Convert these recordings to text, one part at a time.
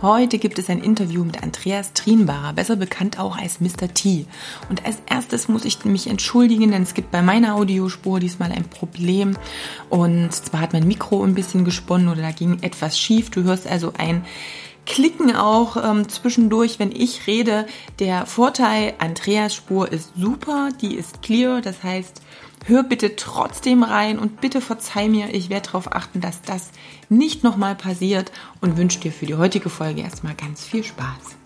Heute gibt es ein Interview mit Andreas Trienbarer, besser bekannt auch als Mr. T. Und als erstes muss ich mich entschuldigen, denn es gibt bei meiner Audiospur diesmal ein Problem. Und zwar hat mein Mikro ein bisschen gesponnen oder da ging etwas schief. Du hörst also ein Klicken auch ähm, zwischendurch, wenn ich rede. Der Vorteil, Andreas Spur ist super, die ist clear, das heißt, hör bitte trotzdem rein und bitte verzeih mir, ich werde darauf achten, dass das nicht nochmal passiert und wünsche dir für die heutige Folge erstmal ganz viel Spaß.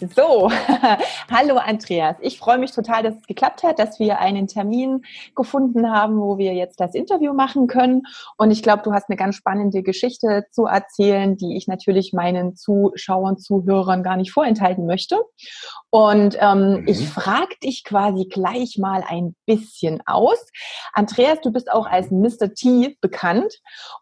So, hallo Andreas. Ich freue mich total, dass es geklappt hat, dass wir einen Termin gefunden haben, wo wir jetzt das Interview machen können. Und ich glaube, du hast eine ganz spannende Geschichte zu erzählen, die ich natürlich meinen Zuschauern, Zuhörern gar nicht vorenthalten möchte. Und ähm, mhm. ich frage dich quasi gleich mal ein bisschen aus. Andreas, du bist auch als Mr. T bekannt.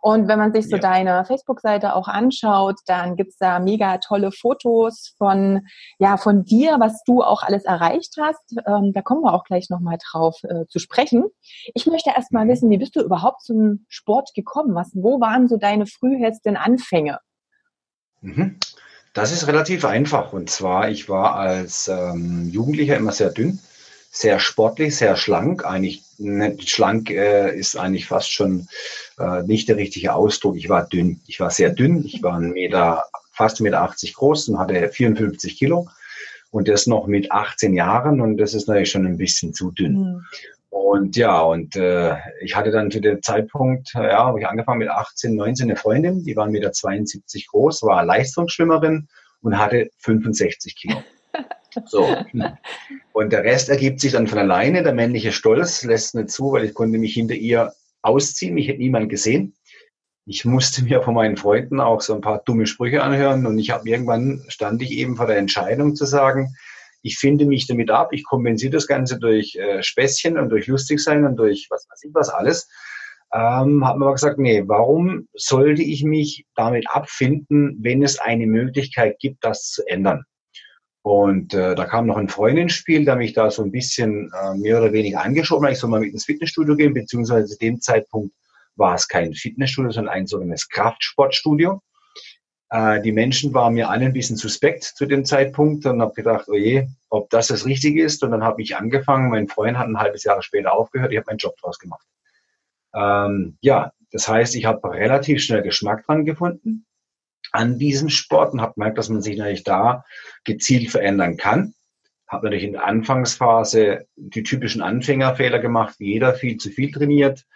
Und wenn man sich so ja. deine Facebook-Seite auch anschaut, dann gibt's da mega tolle Fotos von ja, von dir, was du auch alles erreicht hast. Ähm, da kommen wir auch gleich nochmal drauf äh, zu sprechen. Ich möchte erst mal wissen, wie bist du überhaupt zum Sport gekommen? Was, wo waren so deine frühesten Anfänge? Mhm. Das ist relativ einfach. Und zwar, ich war als ähm, Jugendlicher immer sehr dünn, sehr sportlich, sehr schlank. Eigentlich nicht schlank äh, ist eigentlich fast schon äh, nicht der richtige Ausdruck. Ich war dünn. Ich war sehr dünn. Ich war ein Meter fast mit 80 groß und hatte 54 Kilo. Und das noch mit 18 Jahren und das ist natürlich schon ein bisschen zu dünn. Mhm. Und ja, und äh, ich hatte dann zu dem Zeitpunkt, ja, habe ich angefangen mit 18, 19 eine Freundin, die war 1,72 Meter groß, war Leistungsschwimmerin und hatte 65 Kilo. So. Und der Rest ergibt sich dann von alleine. Der männliche Stolz lässt nicht zu, weil ich konnte mich hinter ihr ausziehen. Mich hätte niemand gesehen ich musste mir von meinen Freunden auch so ein paar dumme Sprüche anhören und ich habe irgendwann stand ich eben vor der Entscheidung zu sagen, ich finde mich damit ab, ich kompensiere das Ganze durch äh, Späßchen und durch lustig sein und durch was weiß ich was alles. Ähm, habe mir aber gesagt, nee, warum sollte ich mich damit abfinden, wenn es eine Möglichkeit gibt, das zu ändern? Und äh, da kam noch ein Freund ins Spiel, der mich da so ein bisschen äh, mehr oder weniger angeschoben hat. Ich soll mal mit ins Fitnessstudio gehen, beziehungsweise zu dem Zeitpunkt war es kein Fitnessstudio, sondern ein sogenanntes Kraftsportstudio. Äh, die Menschen waren mir alle ein bisschen suspekt zu dem Zeitpunkt und habe gedacht, oh ob das das Richtige ist. Und dann habe ich angefangen. Mein Freund hat ein halbes Jahr später aufgehört. Ich habe meinen Job draus gemacht. Ähm, ja, das heißt, ich habe relativ schnell Geschmack dran gefunden an diesem Sport und habe gemerkt, dass man sich natürlich da gezielt verändern kann. Habe natürlich in der Anfangsphase die typischen Anfängerfehler gemacht, jeder viel zu viel trainiert,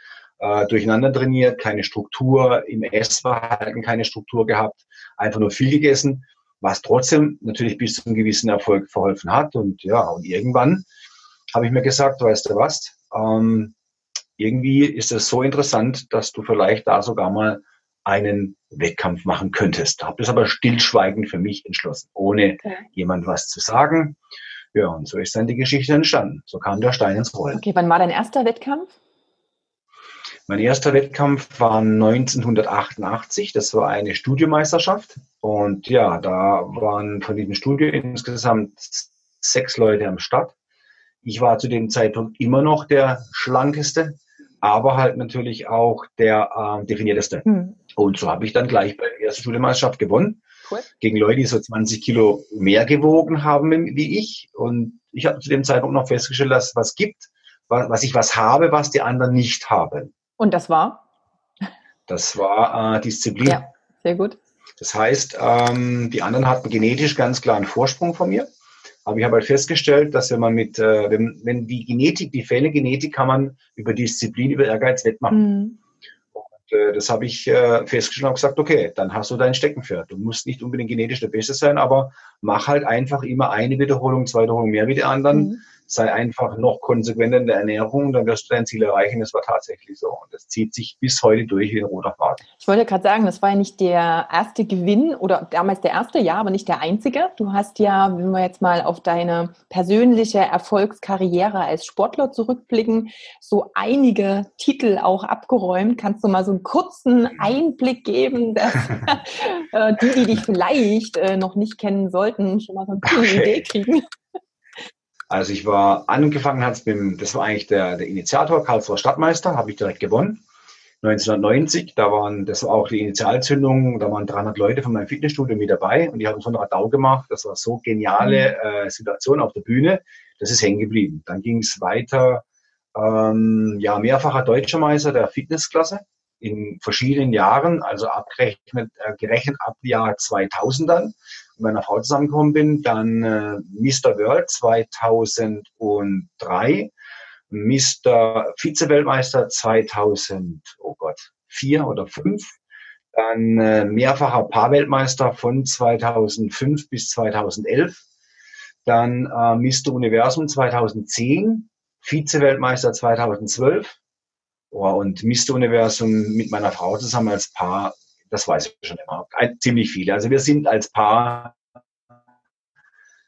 äh, durcheinander trainiert, keine Struktur, im Essverhalten keine Struktur gehabt, einfach nur viel gegessen, was trotzdem natürlich bis zu einem gewissen Erfolg verholfen hat. Und ja, und irgendwann habe ich mir gesagt, weißt du was, ähm, irgendwie ist es so interessant, dass du vielleicht da sogar mal einen Wettkampf machen könntest. Habe das aber stillschweigend für mich entschlossen, ohne okay. jemand was zu sagen. Ja, und so ist dann die Geschichte entstanden. So kam der Stein ins Rollen. Okay, wann war dein erster Wettkampf? Mein erster Wettkampf war 1988. Das war eine Studiomeisterschaft. Und ja, da waren von diesem Studio insgesamt sechs Leute am Start. Ich war zu dem Zeitpunkt immer noch der schlankeste, aber halt natürlich auch der äh, definierteste. Hm. Und so habe ich dann gleich bei der ersten Studiomeisterschaft gewonnen. Cool. Gegen Leute, die so 20 Kilo mehr gewogen haben wie ich. Und ich habe zu dem Zeitpunkt noch festgestellt, dass es was gibt, was ich was habe, was die anderen nicht haben. Und das war? Das war äh, Disziplin. Ja, sehr gut. Das heißt, ähm, die anderen hatten genetisch ganz klar einen Vorsprung von mir. Aber ich habe halt festgestellt, dass wenn man mit, äh, wenn, wenn die Genetik, die fehlende Genetik kann man über Disziplin, über Ehrgeiz wettmachen. Mhm. Und äh, das habe ich äh, festgestellt und gesagt, okay, dann hast du dein Steckenpferd. Du musst nicht unbedingt genetisch der Beste sein, aber mach halt einfach immer eine Wiederholung, zwei Wiederholungen mehr wie die anderen. Mhm sei einfach noch konsequenter in der Ernährung, dann wirst du dein Ziel erreichen. Das war tatsächlich so. Und das zieht sich bis heute durch wie ein roter Faden. Ich wollte gerade sagen, das war ja nicht der erste Gewinn oder damals der erste, ja, aber nicht der einzige. Du hast ja, wenn wir jetzt mal auf deine persönliche Erfolgskarriere als Sportler zurückblicken, so einige Titel auch abgeräumt. Kannst du mal so einen kurzen Einblick geben, dass äh, die, die dich vielleicht äh, noch nicht kennen sollten, schon mal so eine okay. Idee kriegen? Also ich war angefangen hat mit, das war eigentlich der, der Initiator, Karlsruher Stadtmeister, habe ich direkt gewonnen. 1990, da waren, das war auch die Initialzündung, da waren 300 Leute von meinem Fitnessstudio mit dabei und die haben so einen Radau gemacht. Das war so geniale mhm. äh, Situation auf der Bühne, das ist hängen geblieben. Dann ging es weiter, ähm, ja, mehrfacher deutscher Meister der Fitnessklasse in verschiedenen Jahren, also abgerechnet äh, gerechnet ab Jahr 2000 dann, mit meiner Frau zusammengekommen bin, dann äh, Mr. World 2003, Mr. Vize-Weltmeister 2000, oh Gott, vier oder fünf, dann äh, mehrfacher Paarweltmeister von 2005 bis 2011, dann äh, Mr. Universum 2010, Vize-Weltmeister 2012, Oh, und Mr. Universum mit meiner Frau zusammen als Paar, das weiß ich schon immer. Ein, ziemlich viele. Also wir sind als Paar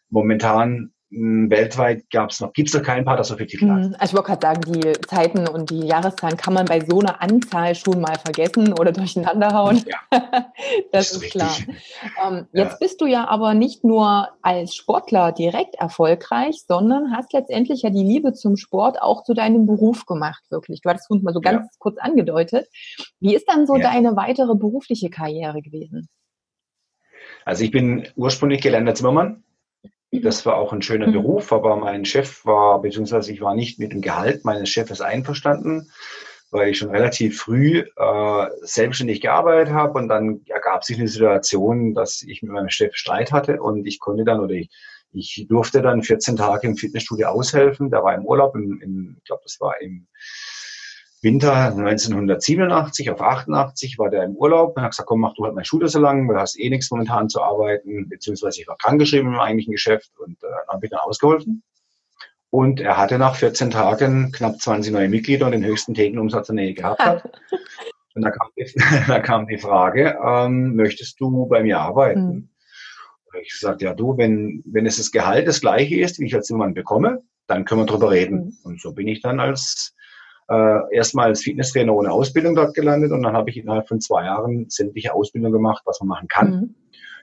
momentan weltweit gab es noch, gibt es noch keinen Paar, das so viele Titel hat. Also ich wollte gerade sagen, die Zeiten und die Jahreszahlen kann man bei so einer Anzahl schon mal vergessen oder durcheinander hauen. Ja, das, das, ist, klar. Ähm, ja. Jetzt bist du ja aber nicht nur als Sportler direkt erfolgreich, sondern hast letztendlich ja die Liebe zum Sport auch zu deinem Beruf gemacht, wirklich. Du hattest es mal so ganz ja. kurz angedeutet. Wie ist dann so deine weitere berufliche Karriere gewesen? Also ich bin ursprünglich gelernter Zimmermann das war auch ein schöner mhm. Beruf, aber mein Chef war, beziehungsweise ich war nicht mit dem Gehalt meines Chefes einverstanden, weil ich schon relativ früh äh, selbstständig gearbeitet habe und dann ergab sich eine Situation, dass ich mit meinem Chef Streit hatte und ich konnte dann oder ich, ich durfte dann 14 Tage im Fitnessstudio aushelfen. Da war im Urlaub, im, im, ich glaube, das war im Winter 1987 auf 88 war der im Urlaub und hat gesagt, komm, mach du halt meine Schule so lang, du hast eh nichts momentan zu arbeiten, beziehungsweise ich war krankgeschrieben im eigentlichen Geschäft und äh, habe ich dann ausgeholfen. Und er hatte nach 14 Tagen knapp 20 neue Mitglieder und den höchsten Thekenumsatz der Nähe gehabt hat. Und da kam die, da kam die Frage, ähm, möchtest du bei mir arbeiten? Mhm. Ich sagte, ja du, wenn, wenn es das Gehalt das gleiche ist, wie ich als Zimmermann bekomme, dann können wir drüber reden. Mhm. Und so bin ich dann als äh, erstmal als Fitnesstrainer ohne Ausbildung dort gelandet und dann habe ich innerhalb von zwei Jahren sämtliche Ausbildung gemacht, was man machen kann. Mhm.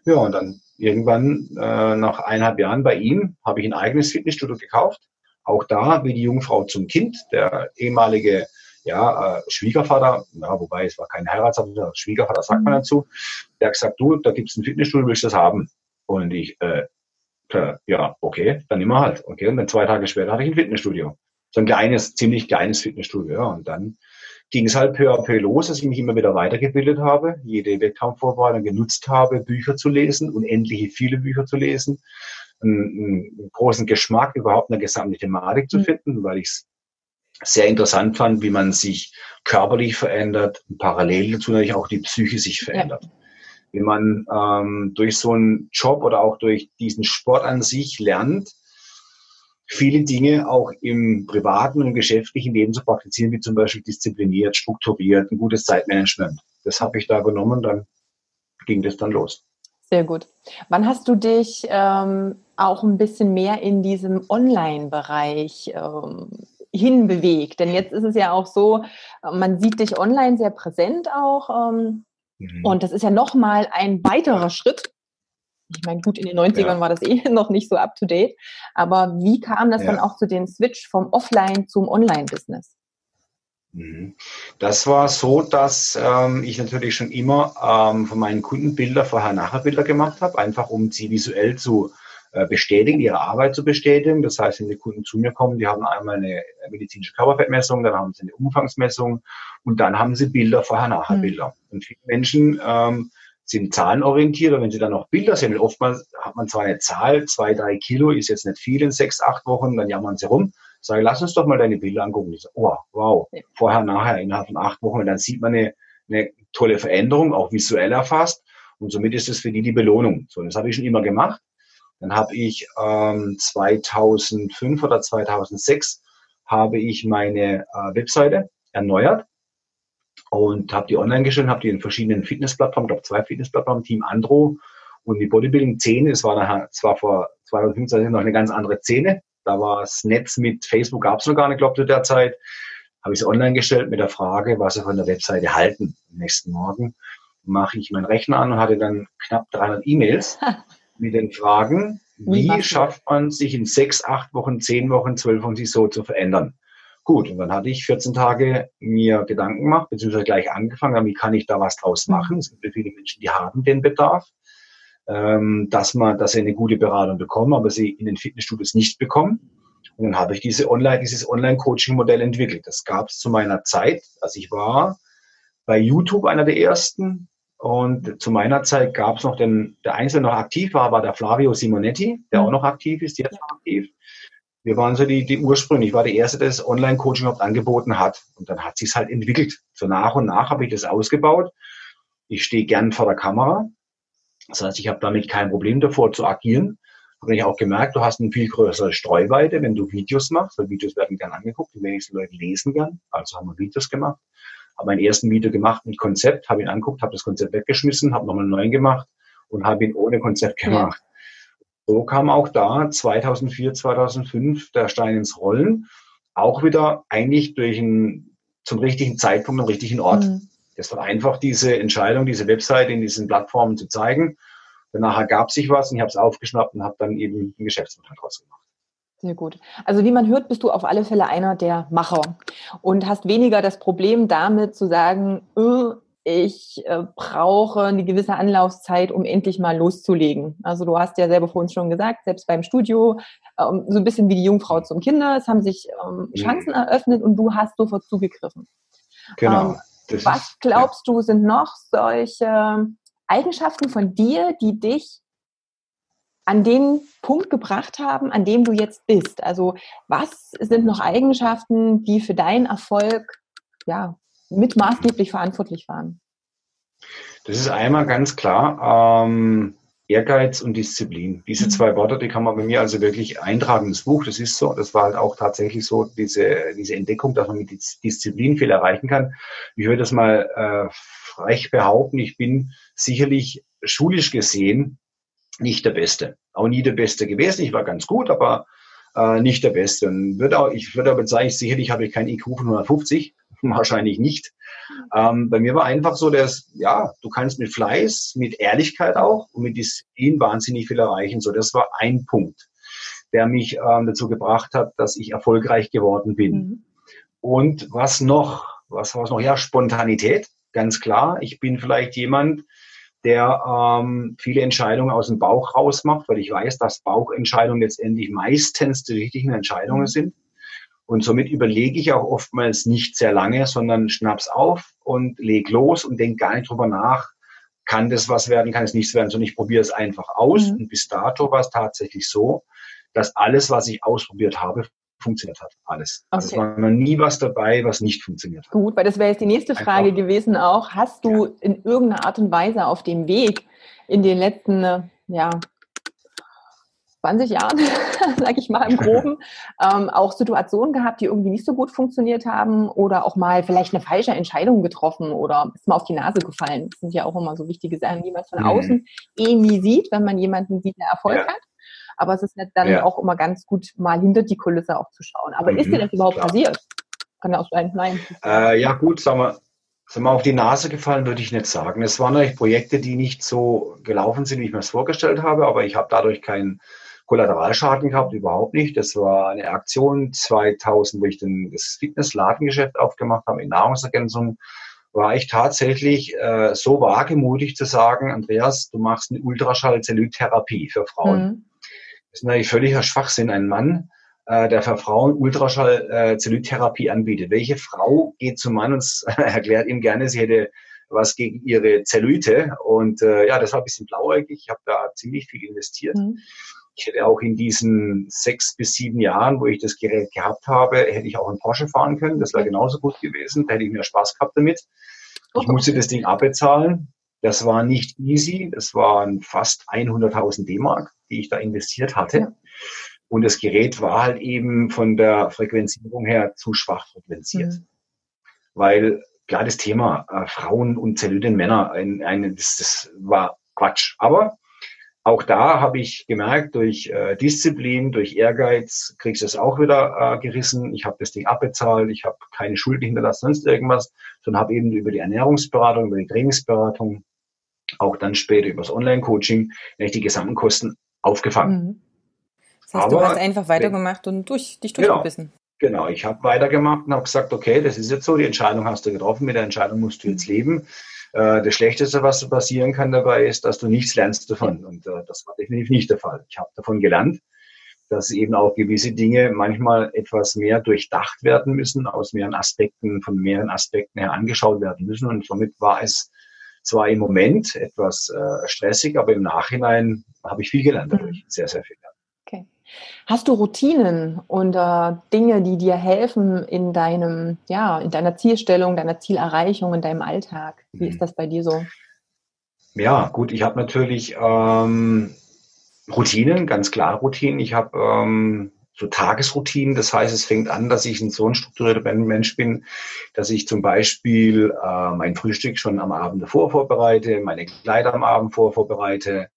Ja, und dann irgendwann äh, nach eineinhalb Jahren bei ihm habe ich ein eigenes Fitnessstudio gekauft. Auch da wie die Jungfrau zum Kind, der ehemalige ja, äh, Schwiegervater, ja, wobei es war kein Heiratsabschluss, Schwiegervater sagt man mhm. dazu, der hat gesagt, du, da gibt's ein Fitnessstudio, willst du das haben? Und ich, äh, ja, okay, dann wir halt. Okay, und dann zwei Tage später hatte ich ein Fitnessstudio so ein kleines, ziemlich kleines Fitnessstudio. Ja. Und dann ging es halt peu à peu los, dass ich mich immer wieder weitergebildet habe, jede Wettkampfvorbereitung genutzt habe, Bücher zu lesen, unendliche viele Bücher zu lesen, einen, einen großen Geschmack überhaupt eine gesamte Thematik zu mhm. finden, weil ich es sehr interessant fand, wie man sich körperlich verändert, parallel dazu natürlich auch die Psyche sich verändert. Ja. Wie man ähm, durch so einen Job oder auch durch diesen Sport an sich lernt, viele Dinge auch im privaten und geschäftlichen Leben zu praktizieren, wie zum Beispiel diszipliniert, strukturiert, ein gutes Zeitmanagement. Das habe ich da genommen, dann ging das dann los. Sehr gut. Wann hast du dich ähm, auch ein bisschen mehr in diesem Online-Bereich ähm, hinbewegt? Denn jetzt ist es ja auch so, man sieht dich online sehr präsent auch. Ähm, mhm. Und das ist ja nochmal ein weiterer Schritt, ich meine, gut, in den 90ern ja. war das eh noch nicht so up to date. Aber wie kam das ja. dann auch zu dem Switch vom Offline zum Online-Business? Mhm. Das war so, dass ähm, ich natürlich schon immer ähm, von meinen Kunden Bilder, Vorher-Nachher-Bilder gemacht habe, einfach um sie visuell zu äh, bestätigen, ihre Arbeit zu bestätigen. Das heißt, wenn die Kunden zu mir kommen, die haben einmal eine medizinische Körperfettmessung, dann haben sie eine Umfangsmessung und dann haben sie Bilder, Vorher-Nachher-Bilder. Mhm. Und viele Menschen ähm, sind zahlenorientiert. Und wenn Sie dann noch Bilder sehen, oftmals hat man zwar eine Zahl, zwei, drei Kilo ist jetzt nicht viel in sechs, acht Wochen, dann jammern Sie rum. Sage, lass uns doch mal deine Bilder angucken. Ich sage, oh, wow, vorher, nachher, innerhalb von acht Wochen. Und dann sieht man eine, eine tolle Veränderung, auch visuell erfasst. Und somit ist es für die die Belohnung. So, das habe ich schon immer gemacht. Dann habe ich ähm, 2005 oder 2006 habe ich meine äh, Webseite erneuert und habe die online gestellt, habe die in verschiedenen Fitnessplattformen, glaube zwei Fitnessplattformen, Team Andro und die Bodybuilding-Szene. Es war nachher zwar vor 2015 noch eine ganz andere Szene. Da war das Netz mit Facebook gab es noch gar nicht, glaube ich, zu der Zeit. Habe ich es online gestellt mit der Frage, was sie von der Webseite halten. Am nächsten Morgen mache ich meinen Rechner an und hatte dann knapp 300 E-Mails mit den Fragen, wie schafft man sich in sechs, acht Wochen, zehn Wochen, zwölf Wochen sich so zu verändern? Gut, und dann hatte ich 14 Tage mir Gedanken gemacht, beziehungsweise gleich angefangen, wie kann ich da was draus mhm. machen? Es gibt viele Menschen, die haben den Bedarf, ähm, dass man, dass sie eine gute Beratung bekommen, aber sie in den Fitnessstudios nicht bekommen. Und dann habe ich diese Online, dieses Online-Coaching-Modell entwickelt. Das gab es zu meiner Zeit. Also ich war bei YouTube einer der ersten. Und zu meiner Zeit gab es noch den, der Einzelne noch aktiv war, war der Flavio Simonetti, der mhm. auch noch aktiv ist, jetzt noch aktiv. Wir waren so die, die Ursprünge. Ich war der Erste, der das Online-Coaching überhaupt angeboten hat. Und dann hat sich halt entwickelt. So nach und nach habe ich das ausgebaut. Ich stehe gern vor der Kamera. Das heißt, ich habe damit kein Problem davor zu agieren. Habe ich auch gemerkt, du hast eine viel größere Streuweite, wenn du Videos machst, weil Videos werden gern angeguckt, die wenigsten Leute lesen gern. Also haben wir Videos gemacht. Habe meinen ersten Video gemacht mit Konzept, habe ihn angeguckt, habe das Konzept weggeschmissen, habe nochmal einen neuen gemacht und habe ihn ohne Konzept gemacht. So kam auch da 2004, 2005 der Stein ins Rollen. Auch wieder eigentlich durch einen, zum richtigen Zeitpunkt am richtigen Ort. Mhm. Das war einfach diese Entscheidung, diese Webseite in diesen Plattformen zu zeigen. Danach ergab sich was und ich habe es aufgeschnappt und habe dann eben ein Geschäftsmodell draus gemacht. Sehr gut. Also wie man hört, bist du auf alle Fälle einer der Macher und hast weniger das Problem damit zu sagen, öh, ich äh, brauche eine gewisse Anlaufzeit, um endlich mal loszulegen. Also du hast ja selber vorhin schon gesagt, selbst beim Studio, ähm, so ein bisschen wie die Jungfrau zum Kinder, es haben sich ähm, mhm. Chancen eröffnet und du hast sofort zugegriffen. Genau. Ähm, was glaubst ja. du, sind noch solche Eigenschaften von dir, die dich an den Punkt gebracht haben, an dem du jetzt bist? Also was sind noch Eigenschaften, die für deinen Erfolg ja, mit maßgeblich verantwortlich waren? Das ist einmal ganz klar ähm, Ehrgeiz und Disziplin. Diese mhm. zwei Worte, die kann man bei mir also wirklich eintragen ins Buch. Das ist so. Das war halt auch tatsächlich so diese, diese Entdeckung, dass man mit Disziplin viel erreichen kann. Ich würde das mal äh, frech behaupten. Ich bin sicherlich schulisch gesehen nicht der Beste. Auch nie der Beste gewesen. Ich war ganz gut, aber äh, nicht der Beste. Und würde auch, ich würde aber sagen, sicherlich habe ich kein IQ von 150. Wahrscheinlich nicht. Ähm, bei mir war einfach so, dass, ja, du kannst mit Fleiß, mit Ehrlichkeit auch und mit Disziplin wahnsinnig viel erreichen. So, das war ein Punkt, der mich ähm, dazu gebracht hat, dass ich erfolgreich geworden bin. Mhm. Und was noch? Was war es noch? Ja, Spontanität, ganz klar. Ich bin vielleicht jemand, der ähm, viele Entscheidungen aus dem Bauch rausmacht, weil ich weiß, dass Bauchentscheidungen letztendlich meistens die richtigen Entscheidungen mhm. sind. Und somit überlege ich auch oftmals nicht sehr lange, sondern schnapp's auf und leg los und denk gar nicht drüber nach, kann das was werden, kann es nichts werden, sondern ich probiere es einfach aus. Mhm. Und bis dato war es tatsächlich so, dass alles, was ich ausprobiert habe, funktioniert hat. Alles. Okay. Also es war noch nie was dabei, was nicht funktioniert hat. Gut, weil das wäre jetzt die nächste Frage einfach. gewesen auch. Hast du ja. in irgendeiner Art und Weise auf dem Weg in den letzten äh, ja, 20 Jahren, sage ich mal im Groben, ähm, auch Situationen gehabt, die irgendwie nicht so gut funktioniert haben oder auch mal vielleicht eine falsche Entscheidung getroffen oder ist mal auf die Nase gefallen. Das sind ja auch immer so wichtige Sachen, die man von mhm. außen eh nie sieht, wenn man jemanden sieht, der Erfolg ja. hat. Aber es ist dann ja. auch immer ganz gut, mal hinter die Kulisse auch zu schauen. Aber mhm, ist dir das überhaupt klar. passiert? Kann ja auch sein, nein. Äh, ja gut, sagen wir, sind wir auf die Nase gefallen, würde ich nicht sagen. Es waren natürlich Projekte, die nicht so gelaufen sind, wie ich mir das vorgestellt habe, aber ich habe dadurch keinen Kollateralschaden gehabt, überhaupt nicht. Das war eine Aktion 2000, wo ich dann das Fitness-Ladengeschäft aufgemacht habe in Nahrungsergänzung, war ich tatsächlich äh, so wagemutig zu sagen, Andreas, du machst eine Ultraschallzellulitherapie für Frauen. Mhm. Das ist natürlich völliger Schwachsinn. Ein Mann, äh, der für Frauen Ultraschallzellulitherapie äh, anbietet. Welche Frau geht zum Mann und erklärt ihm gerne, sie hätte was gegen ihre Zellulite. Und äh, ja, das war ein bisschen blauäugig. Ich habe da ziemlich viel investiert. Mhm. Ich hätte auch in diesen sechs bis sieben Jahren, wo ich das Gerät gehabt habe, hätte ich auch einen Porsche fahren können. Das wäre genauso gut gewesen. Da hätte ich mehr Spaß gehabt damit. Ich musste das Ding abbezahlen. Das war nicht easy. Das waren fast 100.000 D-Mark, die ich da investiert hatte. Und das Gerät war halt eben von der Frequenzierung her zu schwach frequenziert. Mhm. Weil klar, das Thema äh, Frauen und Zellulite Männer, ein, ein, das, das war Quatsch. Aber auch da habe ich gemerkt, durch äh, Disziplin, durch Ehrgeiz kriegst du es auch wieder äh, gerissen. Ich habe das Ding abbezahlt, ich habe keine Schuld hinterlassen, sonst irgendwas, sondern habe eben über die Ernährungsberatung, über die Trainingsberatung, auch dann später über das Online-Coaching, die gesamten Kosten aufgefangen. Mhm. Das heißt, Aber, du hast einfach weitergemacht und durch, dich durchgebissen. Genau, genau. ich habe weitergemacht und habe gesagt, okay, das ist jetzt so, die Entscheidung hast du getroffen, mit der Entscheidung musst du jetzt leben. Äh, das Schlechteste, was passieren kann dabei, ist, dass du nichts lernst davon. Und äh, das war definitiv nicht der Fall. Ich habe davon gelernt, dass eben auch gewisse Dinge manchmal etwas mehr durchdacht werden müssen, aus mehreren Aspekten, von mehreren Aspekten her angeschaut werden müssen. Und somit war es zwar im Moment etwas äh, stressig, aber im Nachhinein habe ich viel gelernt dadurch. Mhm. Sehr, sehr viel gelernt. Hast du Routinen und äh, Dinge, die dir helfen in deinem, ja, in deiner Zielstellung, deiner Zielerreichung, in deinem Alltag? Wie mhm. ist das bei dir so? Ja, gut, ich habe natürlich ähm, Routinen, ganz klar Routinen. Ich habe ähm, so Tagesroutinen. Das heißt, es fängt an, dass ich ein so ein strukturierter Mensch bin, dass ich zum Beispiel äh, mein Frühstück schon am Abend davor vorbereite, meine Kleider am Abend vor vorbereite,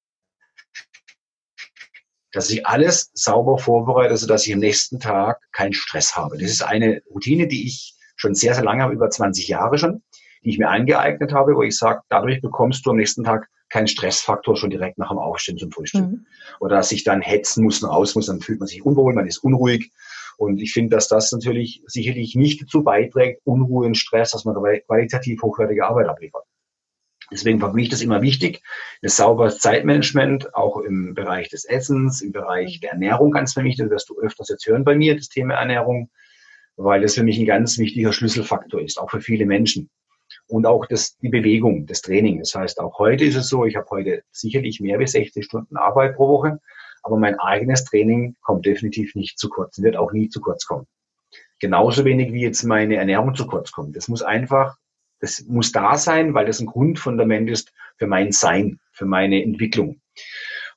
dass ich alles sauber vorbereite, sodass ich am nächsten Tag keinen Stress habe. Das ist eine Routine, die ich schon sehr, sehr lange habe, über 20 Jahre schon, die ich mir eingeeignet habe, wo ich sage, dadurch bekommst du am nächsten Tag keinen Stressfaktor schon direkt nach dem Aufstehen zum Frühstück. Mhm. Oder dass ich dann hetzen muss und raus muss, dann fühlt man sich unwohl, man ist unruhig. Und ich finde, dass das natürlich sicherlich nicht dazu beiträgt, Unruhe und Stress, dass man qualitativ hochwertige Arbeit abliefert. Deswegen war für mich das immer wichtig, ein sauberes Zeitmanagement, auch im Bereich des Essens, im Bereich der Ernährung ganz für mich, das wirst du öfters jetzt hören bei mir, das Thema Ernährung, weil das für mich ein ganz wichtiger Schlüsselfaktor ist, auch für viele Menschen. Und auch das, die Bewegung, das Training. Das heißt, auch heute ist es so, ich habe heute sicherlich mehr als 60 Stunden Arbeit pro Woche, aber mein eigenes Training kommt definitiv nicht zu kurz, wird auch nie zu kurz kommen. Genauso wenig wie jetzt meine Ernährung zu kurz kommt. Das muss einfach das muss da sein, weil das ein Grundfundament ist für mein Sein, für meine Entwicklung.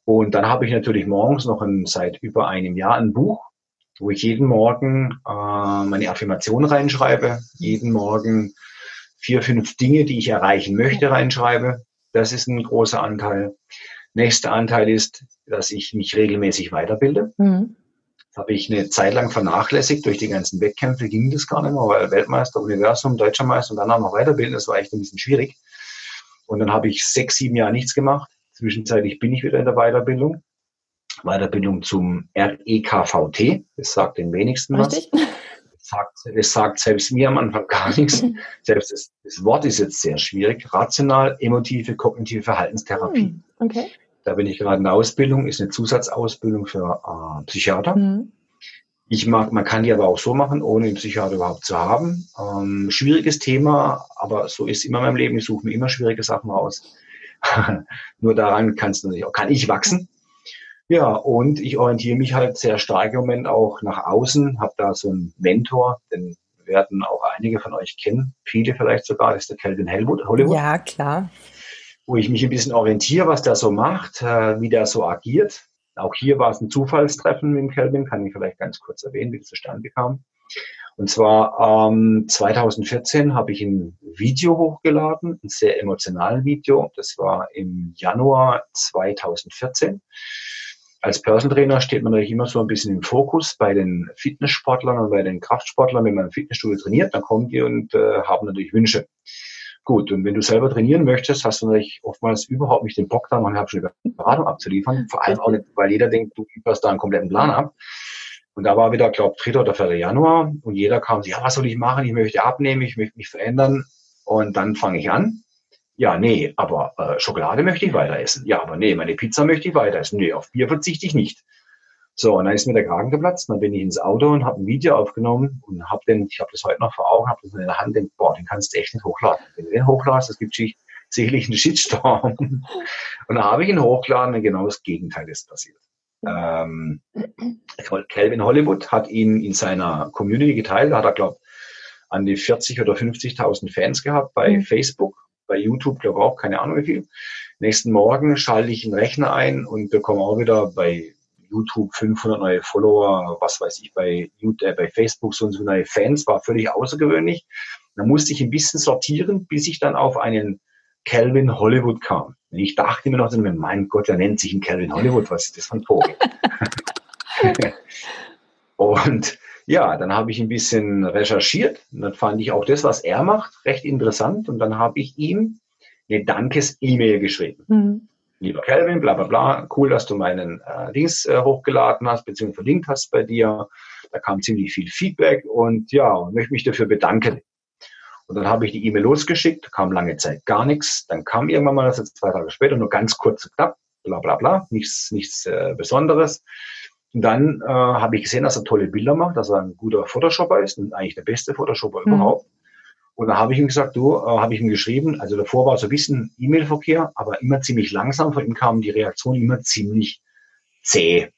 Und dann habe ich natürlich morgens noch ein, seit über einem Jahr ein Buch, wo ich jeden Morgen äh, meine Affirmation reinschreibe, jeden Morgen vier, fünf Dinge, die ich erreichen möchte, reinschreibe. Das ist ein großer Anteil. Nächster Anteil ist, dass ich mich regelmäßig weiterbilde. Mhm habe ich eine Zeit lang vernachlässigt. Durch die ganzen Wettkämpfe ging das gar nicht mehr, weil Weltmeister, Universum, Deutscher Meister und dann auch noch weiterbilden, das war echt ein bisschen schwierig. Und dann habe ich sechs, sieben Jahre nichts gemacht. Zwischenzeitlich bin ich wieder in der Weiterbildung. Weiterbildung zum REKVT, das sagt den wenigsten Richtig. was. Das sagt, sagt selbst mir am Anfang gar nichts. Selbst das, das Wort ist jetzt sehr schwierig. Rational, emotive, kognitive Verhaltenstherapie. Hm, okay. Da bin ich gerade in der Ausbildung, ist eine Zusatzausbildung für äh, Psychiater. Mhm. Ich mag, man kann die aber auch so machen, ohne einen Psychiater überhaupt zu haben. Ähm, schwieriges Thema, aber so ist immer in meinem Leben. Ich suche mir immer schwierige Sachen raus. Nur daran kannst du auch, kann ich wachsen. Ja, und ich orientiere mich halt sehr stark im Moment auch nach außen, habe da so einen Mentor, den werden auch einige von euch kennen, viele vielleicht sogar, das ist der Calvin Hollywood. Ja, klar wo ich mich ein bisschen orientiere, was der so macht, äh, wie der so agiert. Auch hier war es ein Zufallstreffen mit Kelvin, kann ich vielleicht ganz kurz erwähnen, wie es zustande kam. Und zwar ähm, 2014 habe ich ein Video hochgeladen, ein sehr emotionales Video. Das war im Januar 2014. Als Personal Trainer steht man natürlich immer so ein bisschen im Fokus bei den Fitnesssportlern und bei den Kraftsportlern. Wenn man im Fitnessstudio trainiert, dann kommen die und äh, haben natürlich Wünsche. Gut, und wenn du selber trainieren möchtest, hast du natürlich oftmals überhaupt nicht den Bock da, noch eine Beratung abzuliefern. Vor allem auch nicht, weil jeder denkt, du lieferst da einen kompletten Plan ab. Und da war wieder, glaube 3. oder 4. Januar und jeder kam, ja, was soll ich machen? Ich möchte abnehmen, ich möchte mich verändern. Und dann fange ich an. Ja, nee, aber äh, Schokolade möchte ich weiter essen. Ja, aber nee, meine Pizza möchte ich weiter essen. Nee, auf Bier verzichte ich nicht. So, und dann ist mir der Kragen geplatzt. Dann bin ich ins Auto und habe ein Video aufgenommen und habe den, ich habe das heute noch vor Augen, habe das in der Hand, den, boah, den kannst du echt nicht hochladen. Wenn du den hochladest, das gibt sicherlich einen Shitstorm. und dann habe ich ihn hochgeladen und genau das Gegenteil ist passiert. Ähm, Calvin Hollywood hat ihn in seiner Community geteilt, da hat er, glaube an die 40 oder 50.000 Fans gehabt bei mhm. Facebook. bei YouTube, glaube ich auch, keine Ahnung wie viel. Nächsten Morgen schalte ich einen Rechner ein und bekomme auch wieder bei YouTube 500 neue Follower, was weiß ich, bei, YouTube, äh, bei Facebook so und so neue Fans, war völlig außergewöhnlich. Da musste ich ein bisschen sortieren, bis ich dann auf einen Calvin Hollywood kam. Und ich dachte mir noch, mein Gott, er nennt sich ein Calvin Hollywood, was ist das für ein Vogel? und ja, dann habe ich ein bisschen recherchiert und dann fand ich auch das, was er macht, recht interessant und dann habe ich ihm eine Dankes-E-Mail geschrieben. Mhm. Lieber Calvin, bla bla bla, cool, dass du meinen äh, Dings äh, hochgeladen hast, beziehungsweise verlinkt hast bei dir. Da kam ziemlich viel Feedback und ja, und möchte mich dafür bedanken. Und dann habe ich die E-Mail losgeschickt, kam lange Zeit gar nichts. Dann kam irgendwann mal, das jetzt zwei Tage später, nur ganz kurz und knapp, bla bla bla, nichts, nichts äh, Besonderes. Und dann äh, habe ich gesehen, dass er tolle Bilder macht, dass er ein guter Photoshopper ist und eigentlich der beste Photoshopper mhm. überhaupt. Und da habe ich ihm gesagt, du, äh, habe ich ihm geschrieben, also davor war so ein bisschen E-Mail-Verkehr, aber immer ziemlich langsam. Von ihm kam die Reaktion immer ziemlich zäh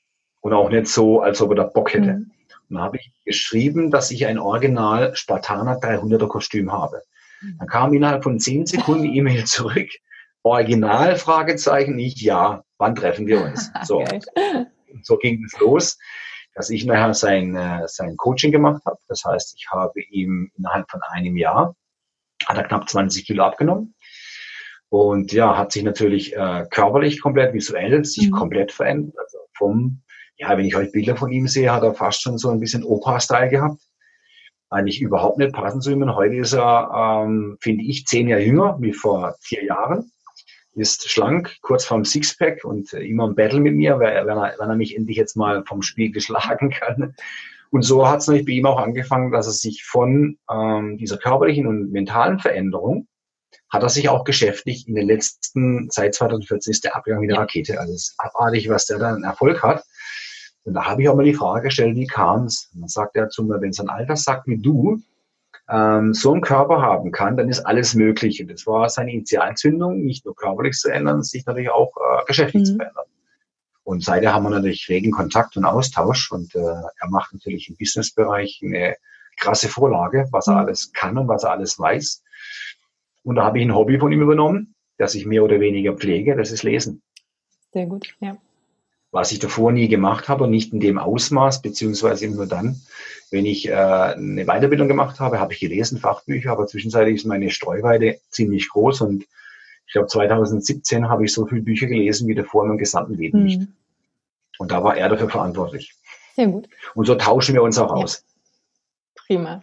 und auch nicht so, als ob er da Bock hätte. Mhm. Und da habe ich geschrieben, dass ich ein Original Spartaner 300er Kostüm habe. Mhm. Dann kam innerhalb von zehn Sekunden die E-Mail zurück. Original? Fragezeichen, nicht ja. Wann treffen wir uns? So, so ging es los dass ich nachher sein, äh, sein Coaching gemacht habe. Das heißt, ich habe ihm innerhalb von einem Jahr, hat er knapp 20 Kilo abgenommen. Und ja, hat sich natürlich äh, körperlich komplett, visuell sich mhm. komplett verändert. Also vom, ja, wenn ich heute Bilder von ihm sehe, hat er fast schon so ein bisschen Opa-Style gehabt. Eigentlich überhaupt nicht passend zu ihm. Und heute ist er, ähm, finde ich, zehn Jahre jünger wie vor vier Jahren ist schlank, kurz vorm Sixpack und äh, immer im Battle mit mir, wenn er, wenn er mich endlich jetzt mal vom Spiegel schlagen kann. Und so hat es natürlich bei ihm auch angefangen, dass er sich von ähm, dieser körperlichen und mentalen Veränderung hat er sich auch geschäftlich in den letzten, seit 2014 ist der Abgang wie eine Rakete. Also es ist abartig, was der dann Erfolg hat. Und da habe ich auch mal die Frage gestellt, wie kam es? Und dann sagt er zu mir, wenn es ein Alter sagt wie du, ähm, so einen Körper haben kann, dann ist alles möglich. Und das war seine Initialzündung, nicht nur körperlich zu ändern, sich natürlich auch äh, geschäftlich mhm. zu verändern. Und seitdem haben wir natürlich regen Kontakt und Austausch. Und äh, er macht natürlich im Businessbereich eine krasse Vorlage, was er mhm. alles kann und was er alles weiß. Und da habe ich ein Hobby von ihm übernommen, das ich mehr oder weniger pflege, das ist Lesen. Sehr gut, ja was ich davor nie gemacht habe und nicht in dem Ausmaß, beziehungsweise nur dann, wenn ich äh, eine Weiterbildung gemacht habe, habe ich gelesen, Fachbücher, aber zwischenzeitlich ist meine Streuweite ziemlich groß und ich glaube 2017 habe ich so viele Bücher gelesen wie davor in meinem gesamten Leben mhm. nicht. Und da war er dafür verantwortlich. Sehr gut. Und so tauschen wir uns auch ja. aus. Prima.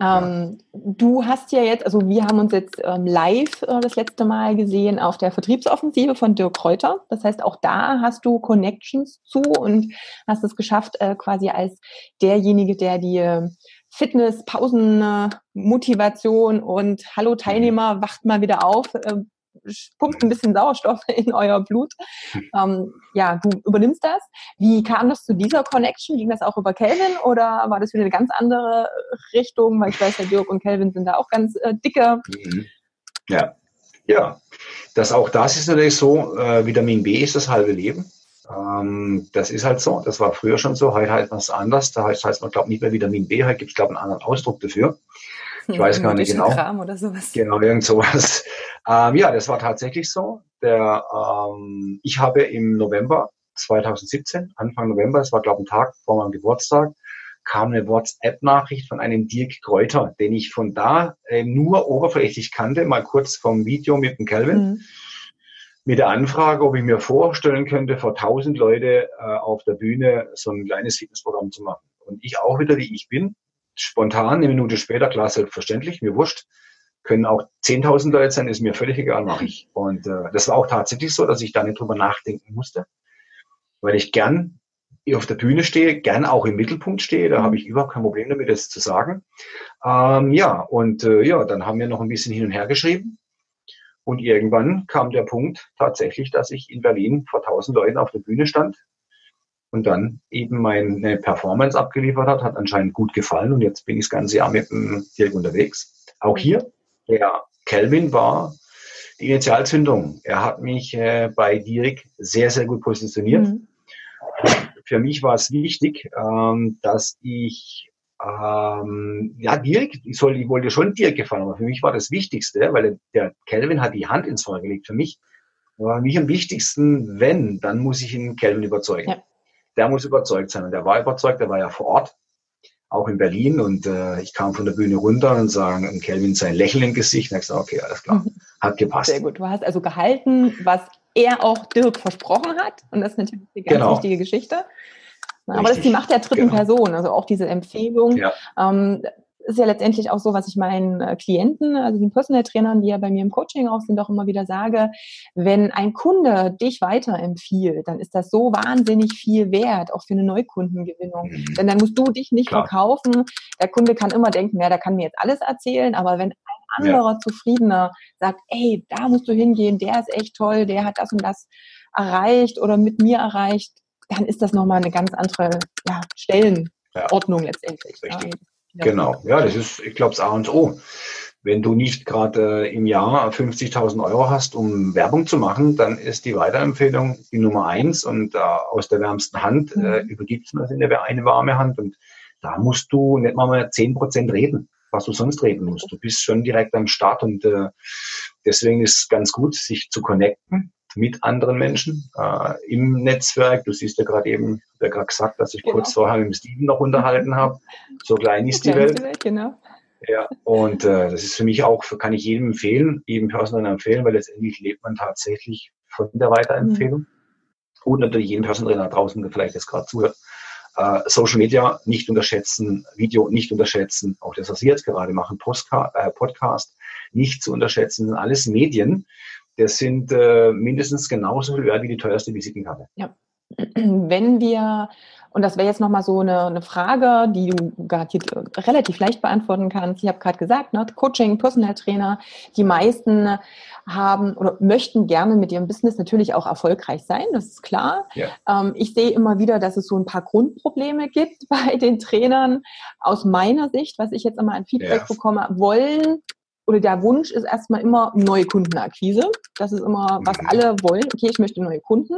Ähm, du hast ja jetzt, also wir haben uns jetzt ähm, live äh, das letzte Mal gesehen auf der Vertriebsoffensive von Dirk Kräuter. Das heißt, auch da hast du Connections zu und hast es geschafft, äh, quasi als derjenige, der die äh, Fitness, Pausen, Motivation und Hallo Teilnehmer, wacht mal wieder auf, äh, pumpt ein bisschen Sauerstoff in euer Blut. Ähm, ja, du übernimmst das. Wie kam das zu dieser Connection? Ging das auch über Kelvin oder war das wieder eine ganz andere Richtung? Weil ich weiß, ja, Dirk und Kelvin sind da auch ganz äh, dicke. Mhm. Ja, ja. Das auch das ist natürlich so, äh, Vitamin B ist das halbe Leben. Ähm, das ist halt so. Das war früher schon so. Heute heißt man es anders. Da heißt, man, glaube nicht mehr Vitamin B. Heute gibt es, glaube ich, einen anderen Ausdruck dafür. Ich weiß gar nicht genau. Kram oder sowas. Genau, irgend sowas. Ähm, ja, das war tatsächlich so. Der, ähm, ich habe im November 2017, Anfang November, es war glaube ich ein Tag vor meinem Geburtstag, kam eine WhatsApp-Nachricht von einem Dirk Kräuter, den ich von da äh, nur oberflächlich kannte, mal kurz vom Video mit dem Kelvin. Mhm. Mit der Anfrage, ob ich mir vorstellen könnte, vor tausend Leute äh, auf der Bühne so ein kleines Fitnessprogramm zu machen. Und ich auch wieder, wie ich bin, spontan, eine Minute später, klar, selbstverständlich, mir wurscht, können auch 10.000 Leute sein, ist mir völlig egal, mache ich. Und äh, das war auch tatsächlich so, dass ich da nicht drüber nachdenken musste, weil ich gern auf der Bühne stehe, gern auch im Mittelpunkt stehe, da habe ich überhaupt kein Problem damit, das zu sagen. Ähm, ja, und äh, ja, dann haben wir noch ein bisschen hin und her geschrieben. Und irgendwann kam der Punkt tatsächlich, dass ich in Berlin vor 1000 Leuten auf der Bühne stand und dann eben meine Performance abgeliefert hat, hat anscheinend gut gefallen und jetzt bin ich das ganze Jahr mit dem Dirk unterwegs. Auch hier, der Kelvin war die Initialzündung. Er hat mich äh, bei Dirk sehr, sehr gut positioniert. Mhm. Für mich war es wichtig, ähm, dass ich Ähm, ja, Dirk, ich, soll, ich wollte schon Dirk gefallen, aber für mich war das Wichtigste, weil der Kelvin hat die Hand ins Feuer gelegt. Für mich war mich am wichtigsten, wenn, dann muss ich ihn Kelvin überzeugen. Ja. Der muss überzeugt sein. Und der war überzeugt, der war ja vor Ort, auch in Berlin. Und äh, ich kam von der Bühne runter und sagen, Kelvin sein Lächeln im Gesicht. Und ich gesagt, okay, alles klar, hat gepasst. Sehr gut. Du hast also gehalten, was er auch Dirk versprochen hat. Und das ist natürlich eine ganz genau. wichtige Geschichte. Aber das ist die Macht der dritten genau. Person, also auch diese Empfehlung. Ja. Ähm, ist ja letztendlich auch so, was ich meinen äh, Klienten, also den Personal Trainern, die ja bei mir im Coaching auch sind, auch immer wieder sage, wenn ein Kunde dich weiterempfiehlt, dann ist das so wahnsinnig viel wert, auch für eine Neukundengewinnung. Mhm. Denn dann musst du dich nicht Klar. verkaufen. Der Kunde kann immer denken, ja, der kann mir jetzt alles erzählen, aber wenn ein anderer ja. Zufriedener sagt, ey, da musst du hingehen, der ist echt toll, der hat das und das erreicht oder mit mir erreicht, dann ist das nochmal eine ganz andere ja, Stellenordnung ja. letztendlich. Richtig. Ja. Genau, ja, das ist, ich glaube, das A und O. Wenn du nicht gerade äh, im Jahr 50.000 Euro hast, um Werbung zu machen, dann ist die Weiterempfehlung die Nummer eins und äh, aus der wärmsten Hand äh, mhm. übergibst du das in eine warme Hand und da musst du nicht mal mehr 10 Prozent reden, was du sonst reden musst. Du bist schon direkt am Start und äh, deswegen ist es ganz gut, sich zu connecten mit anderen Menschen äh, im Netzwerk. Du siehst ja gerade eben, ich habe ja gerade gesagt, dass ich genau. kurz vorher mit Steven noch unterhalten habe. So klein ist die Welt. Welt genau. Ja, und äh, das ist für mich auch, kann ich jedem empfehlen, jedem Personal empfehlen, weil letztendlich lebt man tatsächlich von der Weiterempfehlung. Mhm. Und natürlich jedem Personal da draußen, der vielleicht jetzt gerade zuhört. Äh, Social Media nicht unterschätzen, Video nicht unterschätzen, auch das, was wir jetzt gerade machen, Postka äh, Podcast nicht zu unterschätzen, sind alles Medien, das sind äh, mindestens genauso viel wert wie die teuerste Visitenkarte. Ja. Wenn wir, und das wäre jetzt nochmal so eine, eine Frage, die du garantiert relativ leicht beantworten kannst. Ich habe gerade gesagt, ne, Coaching, Personal Trainer, die meisten haben oder möchten gerne mit ihrem Business natürlich auch erfolgreich sein, das ist klar. Ja. Ähm, ich sehe immer wieder, dass es so ein paar Grundprobleme gibt bei den Trainern. Aus meiner Sicht, was ich jetzt immer an Feedback ja. bekomme, wollen oder der Wunsch ist erstmal immer neue Kundenakquise. Das ist immer, was mhm. alle wollen. Okay, ich möchte neue Kunden.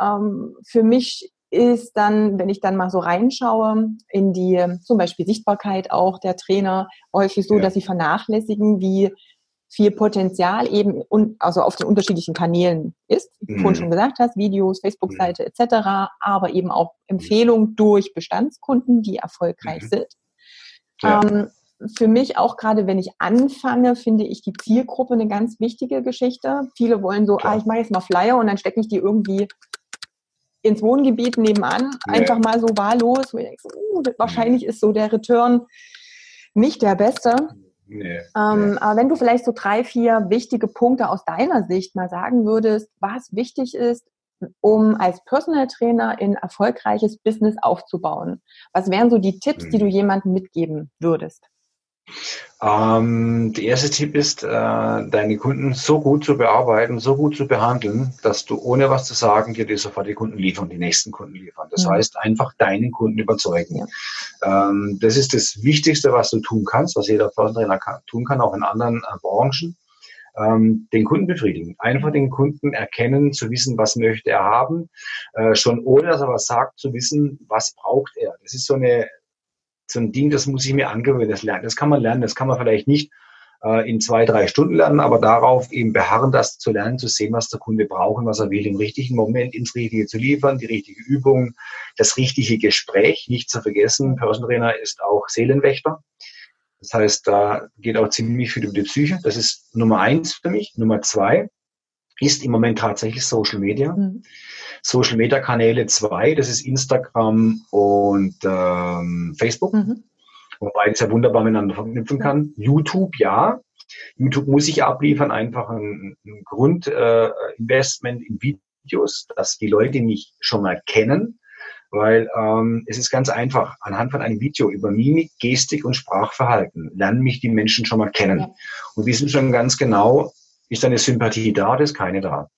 Ähm, für mich ist dann, wenn ich dann mal so reinschaue in die zum Beispiel Sichtbarkeit auch der Trainer, häufig so, ja. dass sie vernachlässigen, wie viel Potenzial eben und also auf den unterschiedlichen Kanälen ist, wie du vorhin mhm. schon gesagt hast, Videos, Facebook-Seite mhm. etc., aber eben auch Empfehlungen durch Bestandskunden, die erfolgreich mhm. sind. Ja. Ähm, für mich auch gerade, wenn ich anfange, finde ich die Zielgruppe eine ganz wichtige Geschichte. Viele wollen so, ah, ich mache jetzt mal Flyer und dann stecke ich die irgendwie ins Wohngebiet nebenan, nee. einfach mal so wahllos. Wo ich denke, uh, wahrscheinlich ist so der Return nicht der beste. Nee, ähm, nee. Aber wenn du vielleicht so drei, vier wichtige Punkte aus deiner Sicht mal sagen würdest, was wichtig ist, um als Personal Trainer ein erfolgreiches Business aufzubauen? Was wären so die Tipps, die du hm. jemandem mitgeben würdest? Ähm, der erste Tipp ist, äh, deine Kunden so gut zu bearbeiten, so gut zu behandeln, dass du ohne was zu sagen dir die sofort die Kunden liefern, die nächsten Kunden liefern. Das mhm. heißt, einfach deinen Kunden überzeugen. Ja. Ähm, das ist das Wichtigste, was du tun kannst, was jeder Personal kann, tun kann, auch in anderen äh, Branchen. Ähm, den Kunden befriedigen. Einfach den Kunden erkennen, zu wissen, was möchte er haben, äh, schon ohne dass er was sagt, zu wissen, was braucht er. Das ist so eine so ein Ding, das muss ich mir angewöhnen, das lernen. Das kann man lernen, das kann man vielleicht nicht äh, in zwei, drei Stunden lernen, aber darauf eben beharren, das zu lernen, zu sehen, was der Kunde braucht und was er will, im richtigen Moment ins Richtige zu liefern, die richtige Übung, das richtige Gespräch, nicht zu vergessen. Person Trainer ist auch Seelenwächter. Das heißt, da geht auch ziemlich viel über die Psyche. Das ist Nummer eins für mich. Nummer zwei ist im Moment tatsächlich Social Media. Mhm. Social Media Kanäle zwei, das ist Instagram und ähm, Facebook, mhm. wobei das ja wunderbar miteinander verknüpfen kann. YouTube, ja. YouTube muss ich abliefern, einfach ein, ein Grundinvestment äh, in Videos, dass die Leute mich schon mal kennen, weil ähm, es ist ganz einfach. Anhand von einem Video über Mimik, Gestik und Sprachverhalten lernen mich die Menschen schon mal kennen ja. und wissen schon ganz genau, ist eine Sympathie da, ist keine da.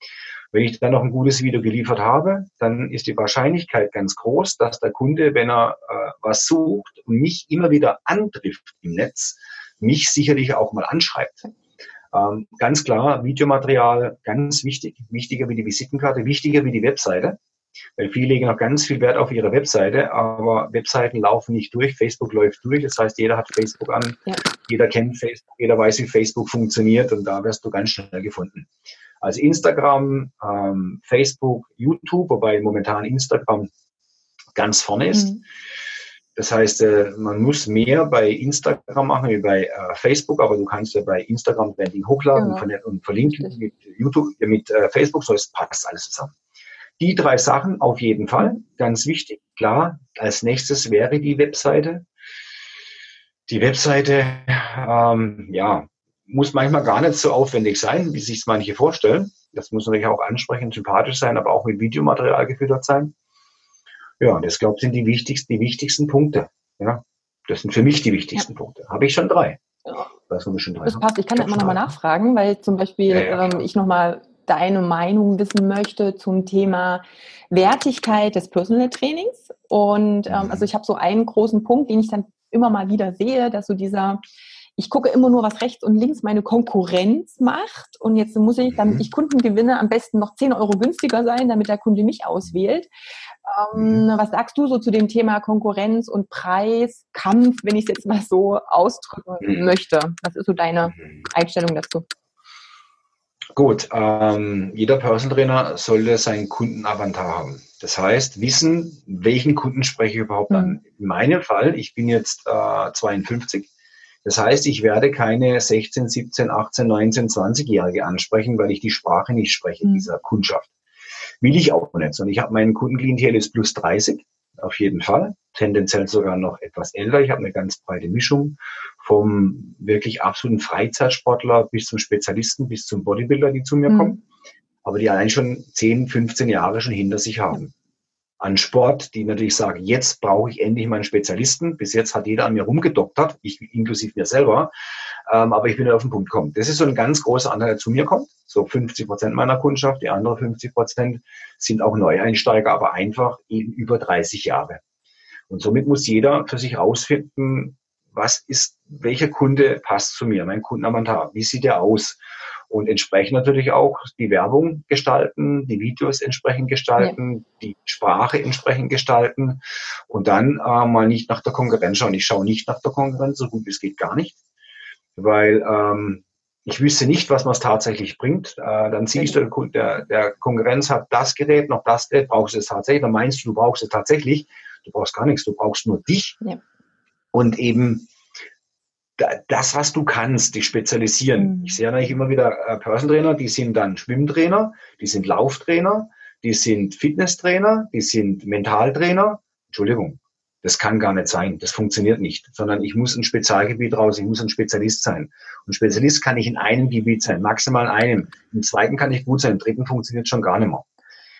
Wenn ich dann noch ein gutes Video geliefert habe, dann ist die Wahrscheinlichkeit ganz groß, dass der Kunde, wenn er äh, was sucht und mich immer wieder antrifft im Netz, mich sicherlich auch mal anschreibt. Ähm, ganz klar, Videomaterial, ganz wichtig, wichtiger wie die Visitenkarte, wichtiger wie die Webseite. Weil viele legen noch ganz viel Wert auf ihre Webseite, aber Webseiten laufen nicht durch, Facebook läuft durch. Das heißt, jeder hat Facebook an, ja. jeder kennt Facebook, jeder weiß, wie Facebook funktioniert und da wirst du ganz schnell gefunden. Also Instagram, ähm, Facebook, YouTube, wobei momentan Instagram ganz vorne ist. Mhm. Das heißt, äh, man muss mehr bei Instagram machen wie bei äh, Facebook, aber du kannst ja bei Instagram Branding hochladen genau. und verlinken mit YouTube, mit äh, Facebook, so es passt alles zusammen. Die drei Sachen auf jeden Fall, ganz wichtig. Klar, als nächstes wäre die Webseite. Die Webseite, ähm, ja, muss manchmal gar nicht so aufwendig sein, wie sich manche vorstellen. Das muss natürlich auch ansprechend, sympathisch sein, aber auch mit Videomaterial gefüttert sein. Ja, das glaube ich sind die wichtigsten, die wichtigsten Punkte. Ja, das sind für mich die wichtigsten ja. Punkte. Habe ich schon drei. Ja. Drei das passt. Ich kann ja immer nochmal nachfragen, weil zum Beispiel ja, ähm, ich nochmal deine Meinung wissen möchte zum Thema Wertigkeit des Personal Trainings. Und ähm, mhm. also ich habe so einen großen Punkt, den ich dann immer mal wieder sehe, dass so dieser ich gucke immer nur, was rechts und links meine Konkurrenz macht. Und jetzt muss ich, damit mhm. ich Kunden gewinne, am besten noch 10 Euro günstiger sein, damit der Kunde mich auswählt. Ähm, mhm. was sagst du so zu dem Thema Konkurrenz und Preiskampf, wenn ich es jetzt mal so ausdrücken mhm. möchte? Was ist so deine Einstellung dazu? Gut, ähm, jeder Personal Trainer sollte seinen Kundenavantar haben. Das heißt, wissen, welchen Kunden spreche ich überhaupt mhm. an. In meinem Fall, ich bin jetzt äh, 52, das heißt, ich werde keine 16, 17, 18, 19, 20-Jährige ansprechen, weil ich die Sprache nicht spreche, mhm. dieser Kundschaft. Will ich auch nicht, sondern ich habe meinen Kundenklientel ist plus 30, auf jeden Fall, tendenziell sogar noch etwas älter. Ich habe eine ganz breite Mischung vom wirklich absoluten Freizeitsportler bis zum Spezialisten, bis zum Bodybuilder, die zu mir mhm. kommen, aber die allein schon 10, 15 Jahre schon hinter sich haben an Sport, die natürlich sagen, jetzt brauche ich endlich mal einen Spezialisten. Bis jetzt hat jeder an mir rumgedoktert, ich inklusive mir selber. Ähm, aber ich bin auf den Punkt gekommen. Das ist so ein ganz großer Anteil, der zu mir kommt. So 50 Prozent meiner Kundschaft, die anderen 50 Prozent sind auch Neueinsteiger, aber einfach eben über 30 Jahre. Und somit muss jeder für sich herausfinden, was ist, welcher Kunde passt zu mir, mein Kundenavantar, wie sieht er aus? und entsprechend natürlich auch die Werbung gestalten, die Videos entsprechend gestalten, ja. die Sprache entsprechend gestalten und dann äh, mal nicht nach der Konkurrenz schauen. Ich schaue nicht nach der Konkurrenz, so gut wie es geht gar nicht, weil ähm, ich wüsste nicht, was man es tatsächlich bringt. Äh, dann siehst du, der, der Konkurrenz hat das Gerät, noch das Gerät, brauchst du es tatsächlich. Dann meinst du, du brauchst es tatsächlich. Du brauchst gar nichts, du brauchst nur dich. Ja. Und eben das, was du kannst, dich spezialisieren. Mhm. Ich sehe natürlich immer wieder äh, Personal Trainer, die sind dann Schwimmtrainer, die sind Lauftrainer, die sind Fitnesstrainer, die sind Mentaltrainer. Entschuldigung, das kann gar nicht sein. Das funktioniert nicht. Sondern ich muss ein Spezialgebiet raus, ich muss ein Spezialist sein. Und Spezialist kann ich in einem Gebiet sein, maximal in einem. Im zweiten kann ich gut sein, im dritten funktioniert schon gar nicht mehr.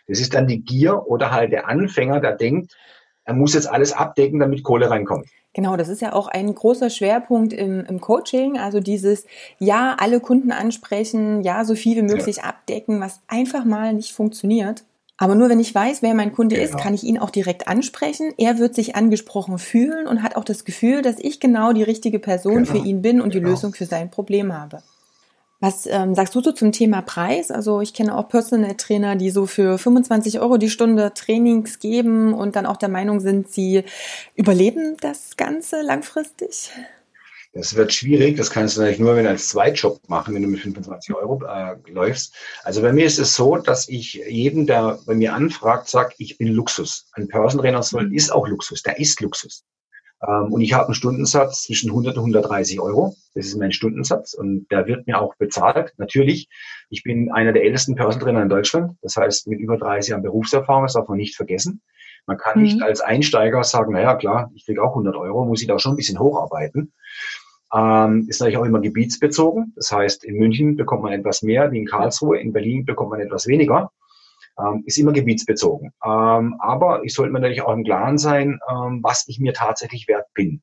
Das ist dann die Gier oder halt der Anfänger, der denkt, er muss jetzt alles abdecken, damit Kohle reinkommt. Genau, das ist ja auch ein großer Schwerpunkt im, im Coaching. Also dieses, ja, alle Kunden ansprechen, ja, so viel wie möglich ja. abdecken, was einfach mal nicht funktioniert. Aber nur wenn ich weiß, wer mein Kunde genau. ist, kann ich ihn auch direkt ansprechen. Er wird sich angesprochen fühlen und hat auch das Gefühl, dass ich genau die richtige Person genau. für ihn bin und genau. die Lösung für sein Problem habe. Was ähm, sagst du so zum Thema Preis? Also ich kenne auch Personal Trainer, die so für 25 Euro die Stunde Trainings geben und dann auch der Meinung sind, sie überleben das Ganze langfristig. Das wird schwierig. Das kannst du natürlich nur, wenn du als Zweitjob machen, wenn du mit 25 Euro äh, läufst. Also bei mir ist es so, dass ich jedem, der bei mir anfragt, sage, ich bin Luxus. Ein Personal Trainer soll, mhm. ist auch Luxus. Der ist Luxus. Ähm, und ich habe einen Stundensatz zwischen 100 und 130 Euro. Das ist mein Stundensatz und der wird mir auch bezahlt. Natürlich, ich bin einer der ältesten Personal in Deutschland. Das heißt, mit über 30 Jahren Berufserfahrung, das darf man nicht vergessen. Man kann mhm. nicht als Einsteiger sagen, naja, klar, ich kriege auch 100 Euro, muss ich da schon ein bisschen hocharbeiten. Ähm, ist natürlich auch immer gebietsbezogen. Das heißt, in München bekommt man etwas mehr wie in Karlsruhe, in Berlin bekommt man etwas weniger ähm, ist immer gebietsbezogen. Ähm, aber ich sollte mir natürlich auch im Klaren sein, ähm, was ich mir tatsächlich wert bin.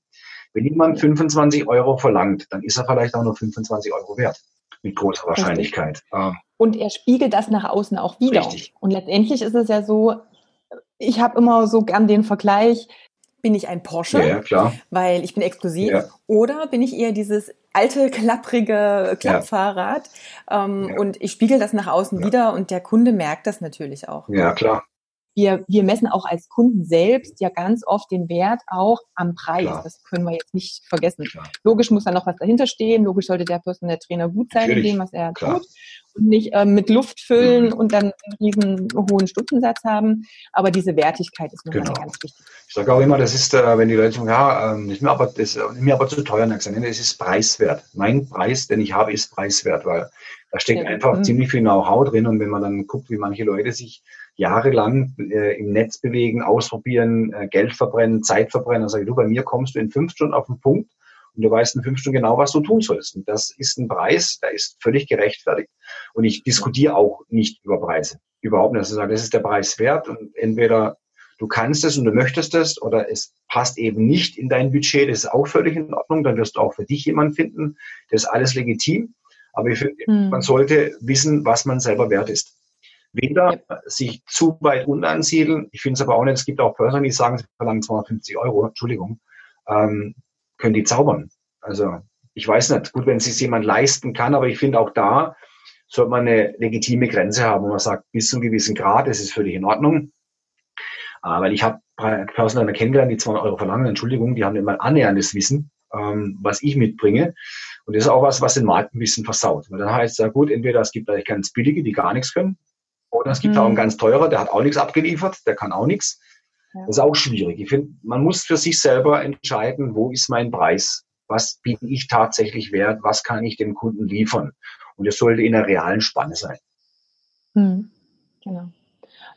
Wenn jemand 25 Euro verlangt, dann ist er vielleicht auch nur 25 Euro wert. Mit großer Wahrscheinlichkeit. Ähm, und er spiegelt das nach außen auch wieder. Richtig. Und letztendlich ist es ja so, ich habe immer so gern den Vergleich, bin ich ein Porsche, ja, klar. weil ich bin exklusiv, ja. oder bin ich eher dieses alte, klapprige Klappfahrrad ja. Ähm, und ich spiegel das nach außen wieder und der Kunde merkt das natürlich auch. Ja, klar. wir, wir messen auch als Kunden selbst ja ganz oft den Wert auch am Preis. Klar. Das können wir jetzt nicht vergessen. Klar. Logisch muss da noch was dahinter stehen. Logisch sollte der Personal Trainer gut sein Natürlich. in dem, was er Klar. tut und nicht ähm, mit Luft füllen mhm. und dann einen riesen hohen Stundensatz haben. Aber diese Wertigkeit ist nochmal genau. ganz wichtig. Ich sage auch immer, das ist, äh, wenn die Leute sagen, ja, ähm, ist mir aber, das ist mir aber zu teuer, dann gesagt, es ist preiswert. Mein Preis, den ich habe, ist preiswert, weil da steckt ja. einfach mhm. ziemlich viel Know-how drin und wenn man dann guckt, wie manche Leute sich jahrelang äh, im Netz bewegen, ausprobieren, äh, Geld verbrennen, Zeit verbrennen, dann sage ich, du, bei mir kommst du in fünf Stunden auf den Punkt und du weißt in fünf Stunden genau, was du tun sollst. Und das ist ein Preis, der ist völlig gerechtfertigt. Und ich diskutiere auch nicht über Preise. Überhaupt nicht. Also das ist der Preis wert und entweder du kannst es und du möchtest es oder es passt eben nicht in dein Budget, das ist auch völlig in Ordnung. Dann wirst du auch für dich jemanden finden. Das ist alles legitim. Aber ich finde, hm. man sollte wissen, was man selber wert ist. Weder ja. sich zu weit unansiedeln. Ich finde es aber auch nicht, es gibt auch Personen, die sagen, sie verlangen 250 Euro, Entschuldigung. Ähm, können die zaubern. Also ich weiß nicht, gut, wenn es sich jemand leisten kann, aber ich finde auch da sollte man eine legitime Grenze haben, wo man sagt, bis zu einem gewissen Grad, das ist völlig in Ordnung. Äh, weil ich habe Personen kennengelernt, die 200 Euro verlangen, Entschuldigung, die haben immer annäherndes Wissen, ähm, was ich mitbringe. Und das ist auch was, was den Markt ein bisschen versaut. Weil dann heißt es ja gut, entweder es gibt eigentlich ganz billige, die gar nichts können, oder es gibt mhm. auch einen ganz teurer, der hat auch nichts abgeliefert, der kann auch nichts. Das ist auch schwierig. Ich finde, man muss für sich selber entscheiden, wo ist mein Preis? Was biete ich tatsächlich wert? Was kann ich dem Kunden liefern? Und es sollte in der realen Spanne sein. Hm, genau.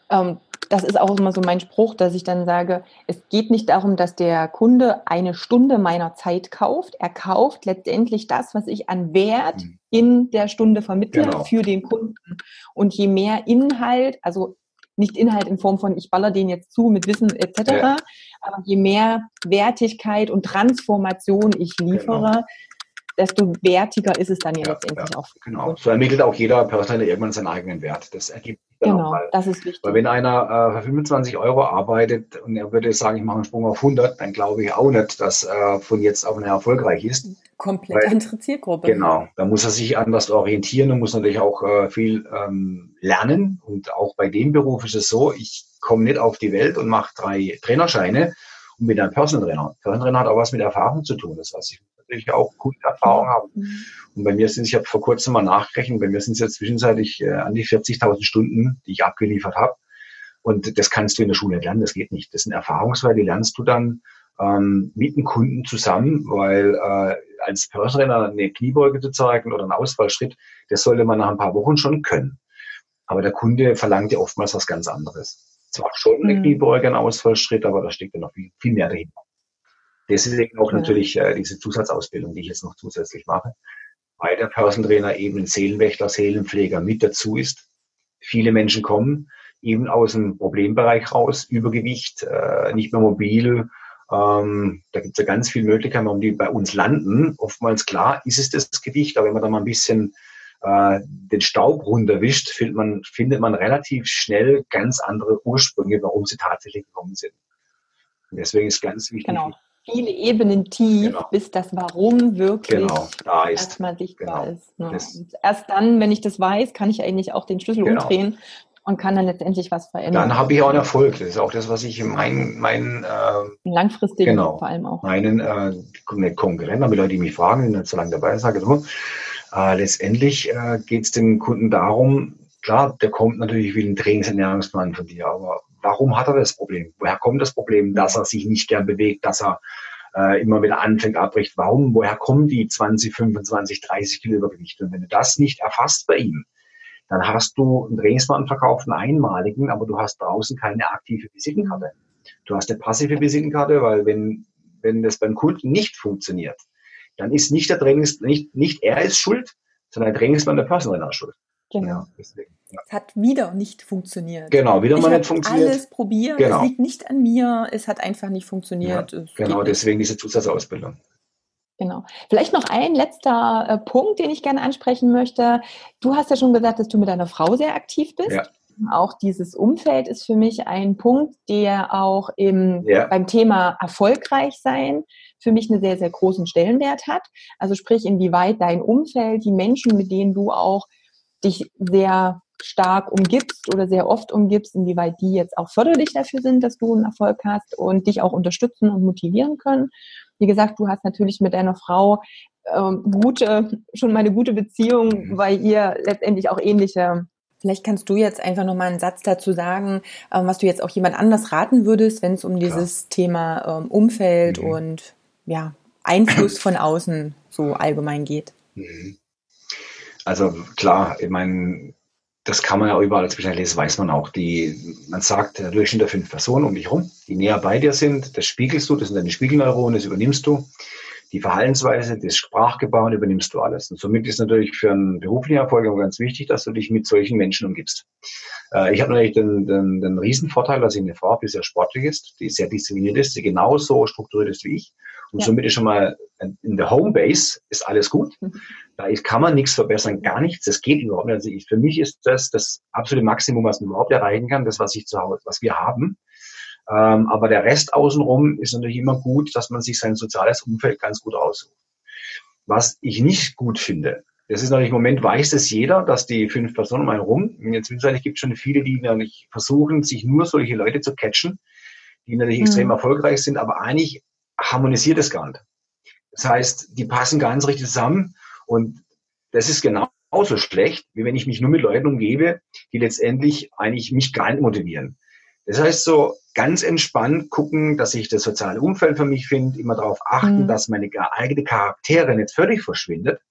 Ähm, das ist auch immer so mein Spruch, dass ich dann sage, es geht nicht darum, dass der Kunde eine Stunde meiner Zeit kauft. Er kauft letztendlich das, was ich an Wert hm. in der Stunde vermittle genau. für den Kunden. Und je mehr Inhalt, also nicht Inhalt in Form von, ich baller den jetzt zu mit Wissen etc., ja. aber je mehr Wertigkeit und Transformation ich liefere, genau. desto wertiger ist es dann ja, ja letztendlich ja, auch. Genau, so ermittelt auch jeder Personal irgendwann seinen eigenen Wert. Das ergibt Genau, mal. das ist wichtig. Weil wenn einer äh, für 25 Euro arbeitet und er würde sagen, ich mache einen Sprung auf 100, dann glaube ich auch nicht, dass äh, von jetzt auf eine erfolgreich ist. Komplett Weil, andere Zielgruppe. Genau, da muss er sich anders orientieren und muss natürlich auch äh, viel ähm, lernen. Und auch bei dem Beruf ist es so, ich komme nicht auf die Welt und mache drei Trainerscheine und bin ein Personal Trainer. Personal Trainer hat auch was mit Erfahrung zu tun. Das heißt, ich natürlich auch gute Erfahrung haben. Mhm. Und bei mir sind, ich habe vor kurzem mal nachgerechnet, bei mir sind es ja zwischenzeitlich äh, an die 40.000 Stunden, die ich abgeliefert habe. Und das kannst du in der Schule lernen, das geht nicht. Das sind Erfahrungswerte, die lernst du dann ähm, mit dem Kunden zusammen, weil äh, als Personal eine Kniebeuge zu zeigen oder einen Ausfallschritt, das sollte man nach ein paar Wochen schon können. Aber der Kunde verlangt ja oftmals was ganz anderes. Zwar schon eine mhm. Kniebeuge, ein Ausfallschritt, aber da steckt ja noch viel, viel mehr dahinter. Deswegen auch ja. natürlich äh, diese Zusatzausbildung, die ich jetzt noch zusätzlich mache, weil der Personal Trainer eben ein Seelenwächter, Seelenpfleger mit dazu ist. Viele Menschen kommen eben aus dem Problembereich raus, Übergewicht, äh, nicht mehr mobil. Ähm, da gibt es ja ganz viele Möglichkeiten, warum die bei uns landen. Oftmals klar ist es das Gewicht, aber wenn man da mal ein bisschen äh, den Staub runterwischt, findet man, findet man relativ schnell ganz andere Ursprünge, warum sie tatsächlich gekommen sind. Und deswegen ist ganz wichtig, genau viele Ebenen tief, genau. bis das Warum wirklich genau, da ist. erstmal sichtbar genau. ist. Ne? erst dann, wenn ich das weiß, kann ich eigentlich auch den Schlüssel genau. umdrehen und kann dann letztendlich was verändern. Dann habe ich auch einen Erfolg. Das ist auch das, was ich in meinen, meinen äh, langfristig genau, vor allem auch meinen äh, Konkurrenten, aber Leute, die mich fragen, die nicht so lange dabei sage immer, äh, letztendlich äh, geht es dem Kunden darum, klar, der kommt natürlich wie ein Trainingsernährungsplan von dir, aber warum hat er das Problem? Woher kommt das Problem, dass er sich nicht gern bewegt, dass er äh, immer wieder anfängt, abbricht? Warum? Woher kommen die 20, 25, 30 Kilo Übergewicht? Und wenn du das nicht erfasst bei ihm, dann hast du einen Trainingsplan verkauft, einen einmaligen, aber du hast draußen keine aktive Visitenkarte. Du hast eine passive Visitenkarte, weil wenn, wenn das beim Kunden nicht funktioniert, dann ist nicht der Trainings, nicht, nicht er ist schuld, sondern der Trainingsplan der Personal schuld. Genau. Ja, deswegen, ja. Es hat wieder nicht funktioniert. Genau, wieder mal nicht funktioniert. alles probiert. Genau. Es liegt nicht an mir. Es hat einfach nicht funktioniert. Ja, genau, deswegen diese Zusatzausbildung. Genau. Vielleicht noch ein letzter äh, Punkt, den ich gerne ansprechen möchte. Du hast ja schon gesagt, dass du mit deiner Frau sehr aktiv bist. Ja. Auch dieses Umfeld ist für mich ein Punkt, der auch im, ja. beim Thema erfolgreich sein für mich einen sehr, sehr großen Stellenwert hat. Also sprich, inwieweit dein Umfeld, die Menschen, mit denen du auch dich sehr stark umgibst oder sehr oft umgibst, inwieweit die jetzt auch förderlich dafür sind, dass du einen Erfolg hast und dich auch unterstützen und motivieren können. Wie gesagt, du hast natürlich mit deiner Frau ähm, gute, schon mal eine gute Beziehung, weil ihr letztendlich auch ähnliche Vielleicht kannst du jetzt einfach noch mal einen Satz dazu sagen, ähm, was du jetzt auch jemand anders raten würdest, wenn es um dieses Thema ähm, Umfeld mhm. und ja, Einfluss von außen so allgemein geht. Mhm. Also klar, ich meine, das kann man ja überall zwischen lesen, weiß man auch. Die, man sagt, der Durchschnitt der fünf Personen um dich herum, die näher bei dir sind, das spiegelst du, das sind deine Spiegelneuronen, das übernimmst du. Die Verhaltensweise, das Sprachgebauen übernimmst du alles. Und somit ist natürlich für einen beruflichen Erfolg auch ganz wichtig, dass du dich mit solchen Menschen umgibst. Äh, ich habe natürlich den, den, den Riesenvorteil, dass ich eine Frau habe, die sehr sportlich ist, die sehr diszipliniert ist, die genauso strukturiert ist wie ich. Und ja. somit ist schon mal in der Homebase ist alles gut. Da kann man nichts verbessern, gar nichts. Das geht überhaupt nicht. Also ich, für mich ist das das absolute Maximum, was man überhaupt erreichen kann, das, was ich zu Hause, was wir haben. Ähm, aber der Rest außenrum ist natürlich immer gut, dass man sich sein soziales Umfeld ganz gut aussucht. Was ich nicht gut finde, das ist natürlich im Moment weiß es jeder, dass die fünf Personen um einen rum, jetzt zwischenzeitlich gibt es schon viele, die natürlich versuchen, sich nur solche Leute zu catchen, die natürlich mhm. extrem erfolgreich sind, aber eigentlich harmonisiert es gar nicht. Das heißt, die passen ganz richtig zusammen und das ist genauso schlecht, wie wenn ich mich nur mit Leuten umgebe, die letztendlich eigentlich mich gar nicht motivieren. Das heißt so ganz entspannt gucken, dass ich das soziale Umfeld für mich finde, immer darauf achten, mhm. dass meine eigene Charaktere nicht völlig verschwindet,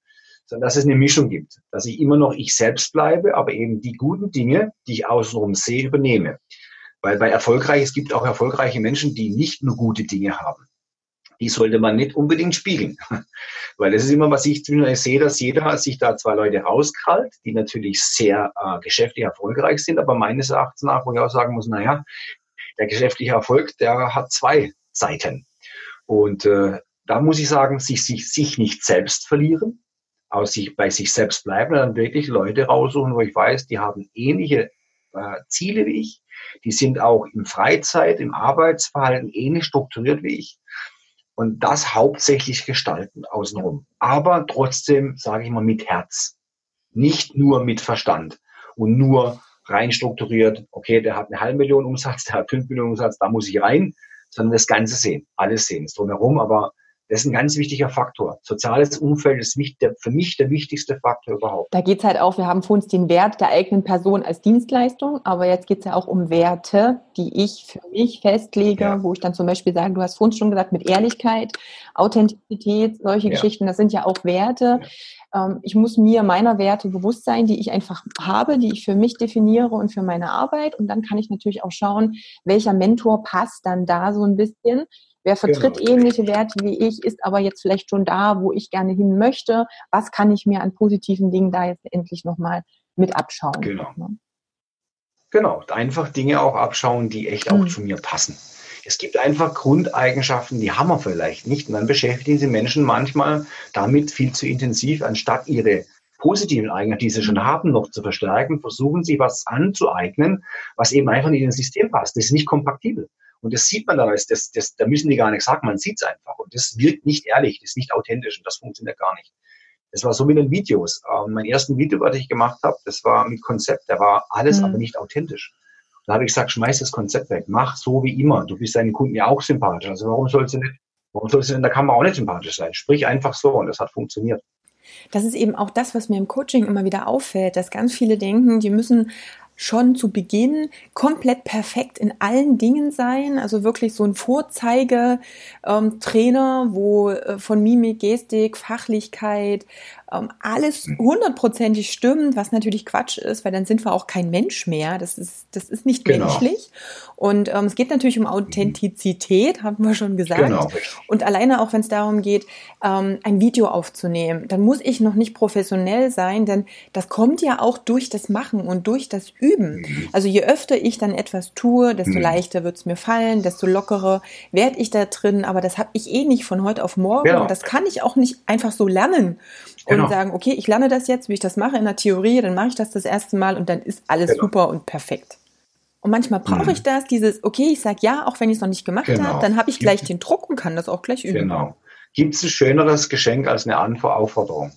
sondern dass es eine Mischung gibt, dass ich immer noch ich selbst bleibe, aber eben die guten Dinge, die ich außenrum sehe, übernehme. Weil bei erfolgreich, es gibt auch erfolgreiche Menschen, die nicht nur gute Dinge haben die sollte man nicht unbedingt spiegeln. Weil das ist immer, was ich sehe, dass jeder sich da zwei Leute rauskrallt, die natürlich sehr äh, geschäftlich erfolgreich sind, aber meines Erachtens nach, wo ich auch sagen muss, naja, der geschäftliche Erfolg, der hat zwei Seiten. Und äh, da muss ich sagen, sich, sich, sich nicht selbst verlieren, aus sich, bei sich selbst bleiben, dann wirklich Leute raussuchen, wo ich weiß, die haben ähnliche äh, Ziele wie ich, die sind auch im Freizeit, im Arbeitsverhalten ähnlich strukturiert wie ich und das hauptsächlich gestalten außenrum. Aber trotzdem, sage ich mal, mit Herz. Nicht nur mit Verstand und nur rein strukturiert, okay, der hat eine halbe Million Umsatz, der hat fünf Millionen Umsatz, da muss ich rein, sondern das Ganze sehen, alles sehen, das drumherum, aber das ist ein ganz wichtiger Faktor. Soziales Umfeld ist der, für mich der wichtigste Faktor überhaupt. Da geht es halt auch, wir haben vor uns den Wert der eigenen Person als Dienstleistung, aber jetzt geht es ja auch um Werte, die ich für mich festlege, ja. wo ich dann zum Beispiel sage, du hast vorhin schon gesagt, mit Ehrlichkeit, Authentizität, solche ja. Geschichten, das sind ja auch Werte. Ja. Ähm, ich muss mir meiner Werte bewusst sein, die ich einfach habe, die ich für mich definiere und für meine Arbeit. Und dann kann ich natürlich auch schauen, welcher Mentor passt dann da so ein bisschen Wer vertritt genau. ähnliche Werte wie ich, ist aber jetzt vielleicht schon da, wo ich gerne hin möchte. Was kann ich mir an positiven Dingen da jetzt endlich nochmal mit abschauen? Genau. Ne? Genau, einfach Dinge auch abschauen, die echt auch hm. zu mir passen. Es gibt einfach Grundeigenschaften, die haben wir vielleicht nicht. Und dann beschäftigen sie Menschen manchmal damit viel zu intensiv, anstatt ihre positiven Eigenschaften, die sie schon haben, noch zu verstärken, versuchen sie was anzueignen, was eben einfach nicht ins System passt. Das ist nicht kompatibel. Und das sieht man dann, das, das, da müssen die gar nichts sagen, man sieht es einfach. Und das wirkt nicht ehrlich, das ist nicht authentisch und das funktioniert gar nicht. Das war so mit den Videos. Ähm, mein ersten Video, was ich gemacht habe, das war mit Konzept. Da war alles mhm. aber nicht authentisch. Da habe ich gesagt, schmeiß das Konzept weg, mach so wie immer. Du bist deinen Kunden ja auch sympathisch. Also warum sollst du nicht, warum sollst du in der Kamera auch nicht sympathisch sein? Sprich einfach so und das hat funktioniert. Das ist eben auch das, was mir im Coaching immer wieder auffällt, dass ganz viele denken, die müssen schon zu Beginn komplett perfekt in allen Dingen sein, also wirklich so ein Vorzeigetrainer, ähm, wo äh, von Mimik, Gestik, Fachlichkeit, ähm, alles hm. hundertprozentig stimmt, was natürlich Quatsch ist, weil dann sind wir auch kein Mensch mehr. Das ist, das ist nicht genau. menschlich. Und ähm, es geht natürlich um Authentizität, haben wir schon gesagt. Genau. Und alleine auch, wenn es darum geht, ähm, ein Video aufzunehmen, dann muss ich noch nicht professionell sein, denn das kommt ja auch durch das Machen und durch das Üben. Mhm. Also je öfter ich dann etwas tue, desto mhm. leichter wird es mir fallen, desto lockerer werde ich da drin. Aber das habe ich eh nicht von heute auf morgen. Genau. Und das kann ich auch nicht einfach so lernen genau. und sagen, okay, ich lerne das jetzt, wie ich das mache in der Theorie, dann mache ich das das erste Mal und dann ist alles genau. super und perfekt. Und manchmal brauche mhm. ich das, dieses, okay, ich sage ja, auch wenn ich es noch nicht gemacht genau. habe, dann habe ich gleich den Druck und kann das auch gleich üben. Genau. Gibt es ein schöneres Geschenk als eine Aufforderung?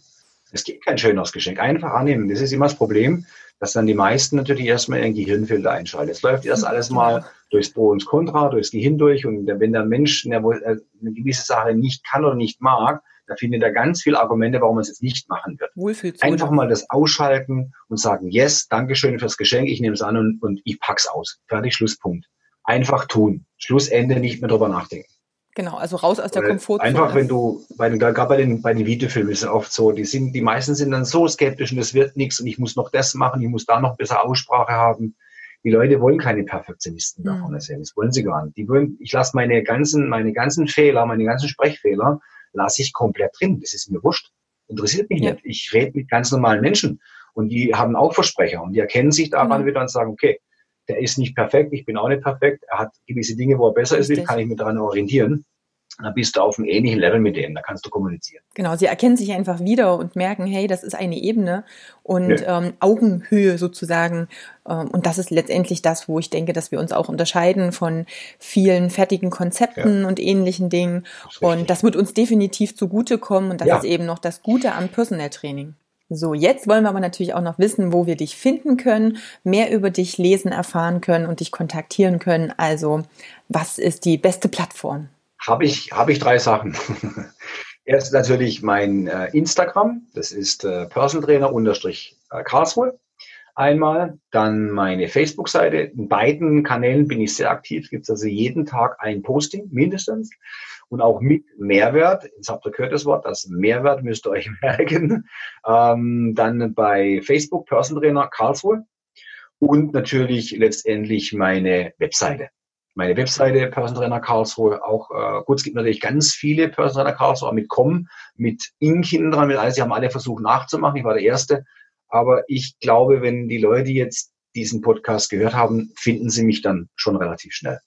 Es gibt kein schöneres Geschenk. Einfach annehmen. Das ist immer das Problem, dass dann die meisten natürlich erstmal ihren Gehirnfilter einschalten. Es läuft erst alles mal durchs Pro und Contra, durchs Gehirn durch. Und wenn der Mensch eine gewisse Sache nicht kann oder nicht mag, da findet er ganz viele Argumente, warum man es jetzt nicht machen wird. Wohlfühlzone. Einfach mal das ausschalten und sagen, yes, Dankeschön fürs Geschenk, ich nehme es an und, und ich pack's aus. Fertig, Schlusspunkt. Einfach tun. Schlussende, nicht mehr drüber nachdenken. Genau, also raus aus der Komfortzone. Einfach, wenn du, bei den, gerade bei den, bei den Videofilmen ist es oft so, die sind, die meisten sind dann so skeptisch und es wird nichts und ich muss noch das machen, ich muss da noch besser Aussprache haben. Die Leute wollen keine Perfektionisten da vorne sehen. Das wollen sie gar nicht. Die wollen, ich lasse meine ganzen, meine ganzen Fehler, meine ganzen Sprechfehler, lasse ich komplett drin. Das ist mir wurscht. Interessiert mich ja. nicht. Ich rede mit ganz normalen Menschen und die haben auch Versprecher und die erkennen sich daran mhm. wieder und sagen, okay, der ist nicht perfekt, ich bin auch nicht perfekt, er hat gewisse Dinge, wo er besser Richtig. ist, kann ich mich daran orientieren. Dann bist du auf einem ähnlichen Level mit denen, da kannst du kommunizieren. Genau, sie erkennen sich einfach wieder und merken, hey, das ist eine Ebene und ja. ähm, Augenhöhe sozusagen. Ähm, und das ist letztendlich das, wo ich denke, dass wir uns auch unterscheiden von vielen fertigen Konzepten ja. und ähnlichen Dingen. Das und das wird uns definitiv zugutekommen und das ja. ist eben noch das Gute am Personal Training. So, jetzt wollen wir aber natürlich auch noch wissen, wo wir dich finden können, mehr über dich lesen, erfahren können und dich kontaktieren können. Also, was ist die beste Plattform? Habe ich, habe ich drei Sachen. Erst natürlich mein äh, Instagram, das ist äh, Persontrainer-Karlsruhe. Einmal, dann meine Facebook-Seite. In beiden Kanälen bin ich sehr aktiv. Gibt es also jeden Tag ein Posting mindestens und auch mit Mehrwert. Jetzt habt ihr gehört das Wort, das Mehrwert müsst ihr euch merken. Ähm, dann bei Facebook Person Trainer Karlsruhe und natürlich letztendlich meine Webseite. Meine Webseite Person Trainer Karlsruhe auch äh, gut. Es gibt natürlich ganz viele Person Trainer Karlsruhe mit Com, mit Ink hinten dran, mit alles. Sie haben alle versucht nachzumachen. Ich war der Erste. Aber ich glaube, wenn die Leute jetzt diesen Podcast gehört haben, finden sie mich dann schon relativ schnell.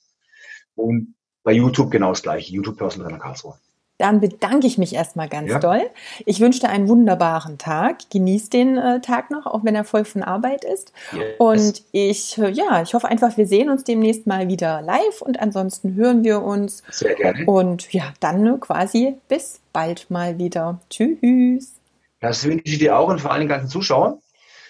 Und bei YouTube genau das gleiche. YouTube Personal Trainer Karlsruhe. Dann bedanke ich mich erstmal ganz ja. doll. Ich wünsche dir einen wunderbaren Tag. Genieß den äh, Tag noch, auch wenn er voll von Arbeit ist. Yes. Und ich, äh, ja, ich hoffe einfach, wir sehen uns demnächst mal wieder live und ansonsten hören wir uns. Sehr gerne. Und ja, dann äh, quasi bis bald mal wieder. Tschüss. Das wünsche ich dir auch und vor allen ganzen Zuschauern.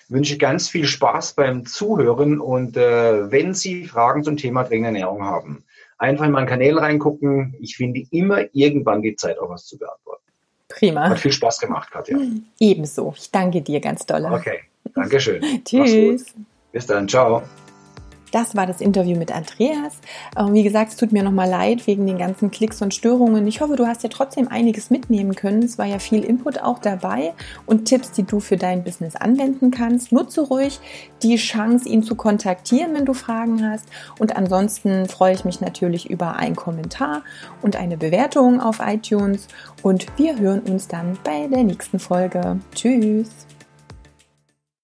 Wünsche ganz viel Spaß beim Zuhören und äh, wenn Sie Fragen zum Thema dringende Ernährung haben, einfach in meinen Kanälen reingucken. Ich finde immer irgendwann die Zeit, auch was zu beantworten. Prima. Hat viel Spaß gemacht, Katja. Ebenso. Ich danke dir ganz doll. Okay, danke schön. Tschüss. Bis dann, ciao. Das war das Interview mit Andreas. Ähm, wie gesagt, es tut mir nochmal leid wegen den ganzen Klicks und Störungen. Ich hoffe, du hast ja trotzdem einiges mitnehmen können. Es war ja viel Input auch dabei und Tipps, die du für dein Business anwenden kannst. Nutze ruhig die Chance, ihn zu kontaktieren, wenn du Fragen hast. Und ansonsten freue ich mich natürlich über einen Kommentar und eine Bewertung auf iTunes. Und wir hören uns dann bei der nächsten Folge. Tschüss!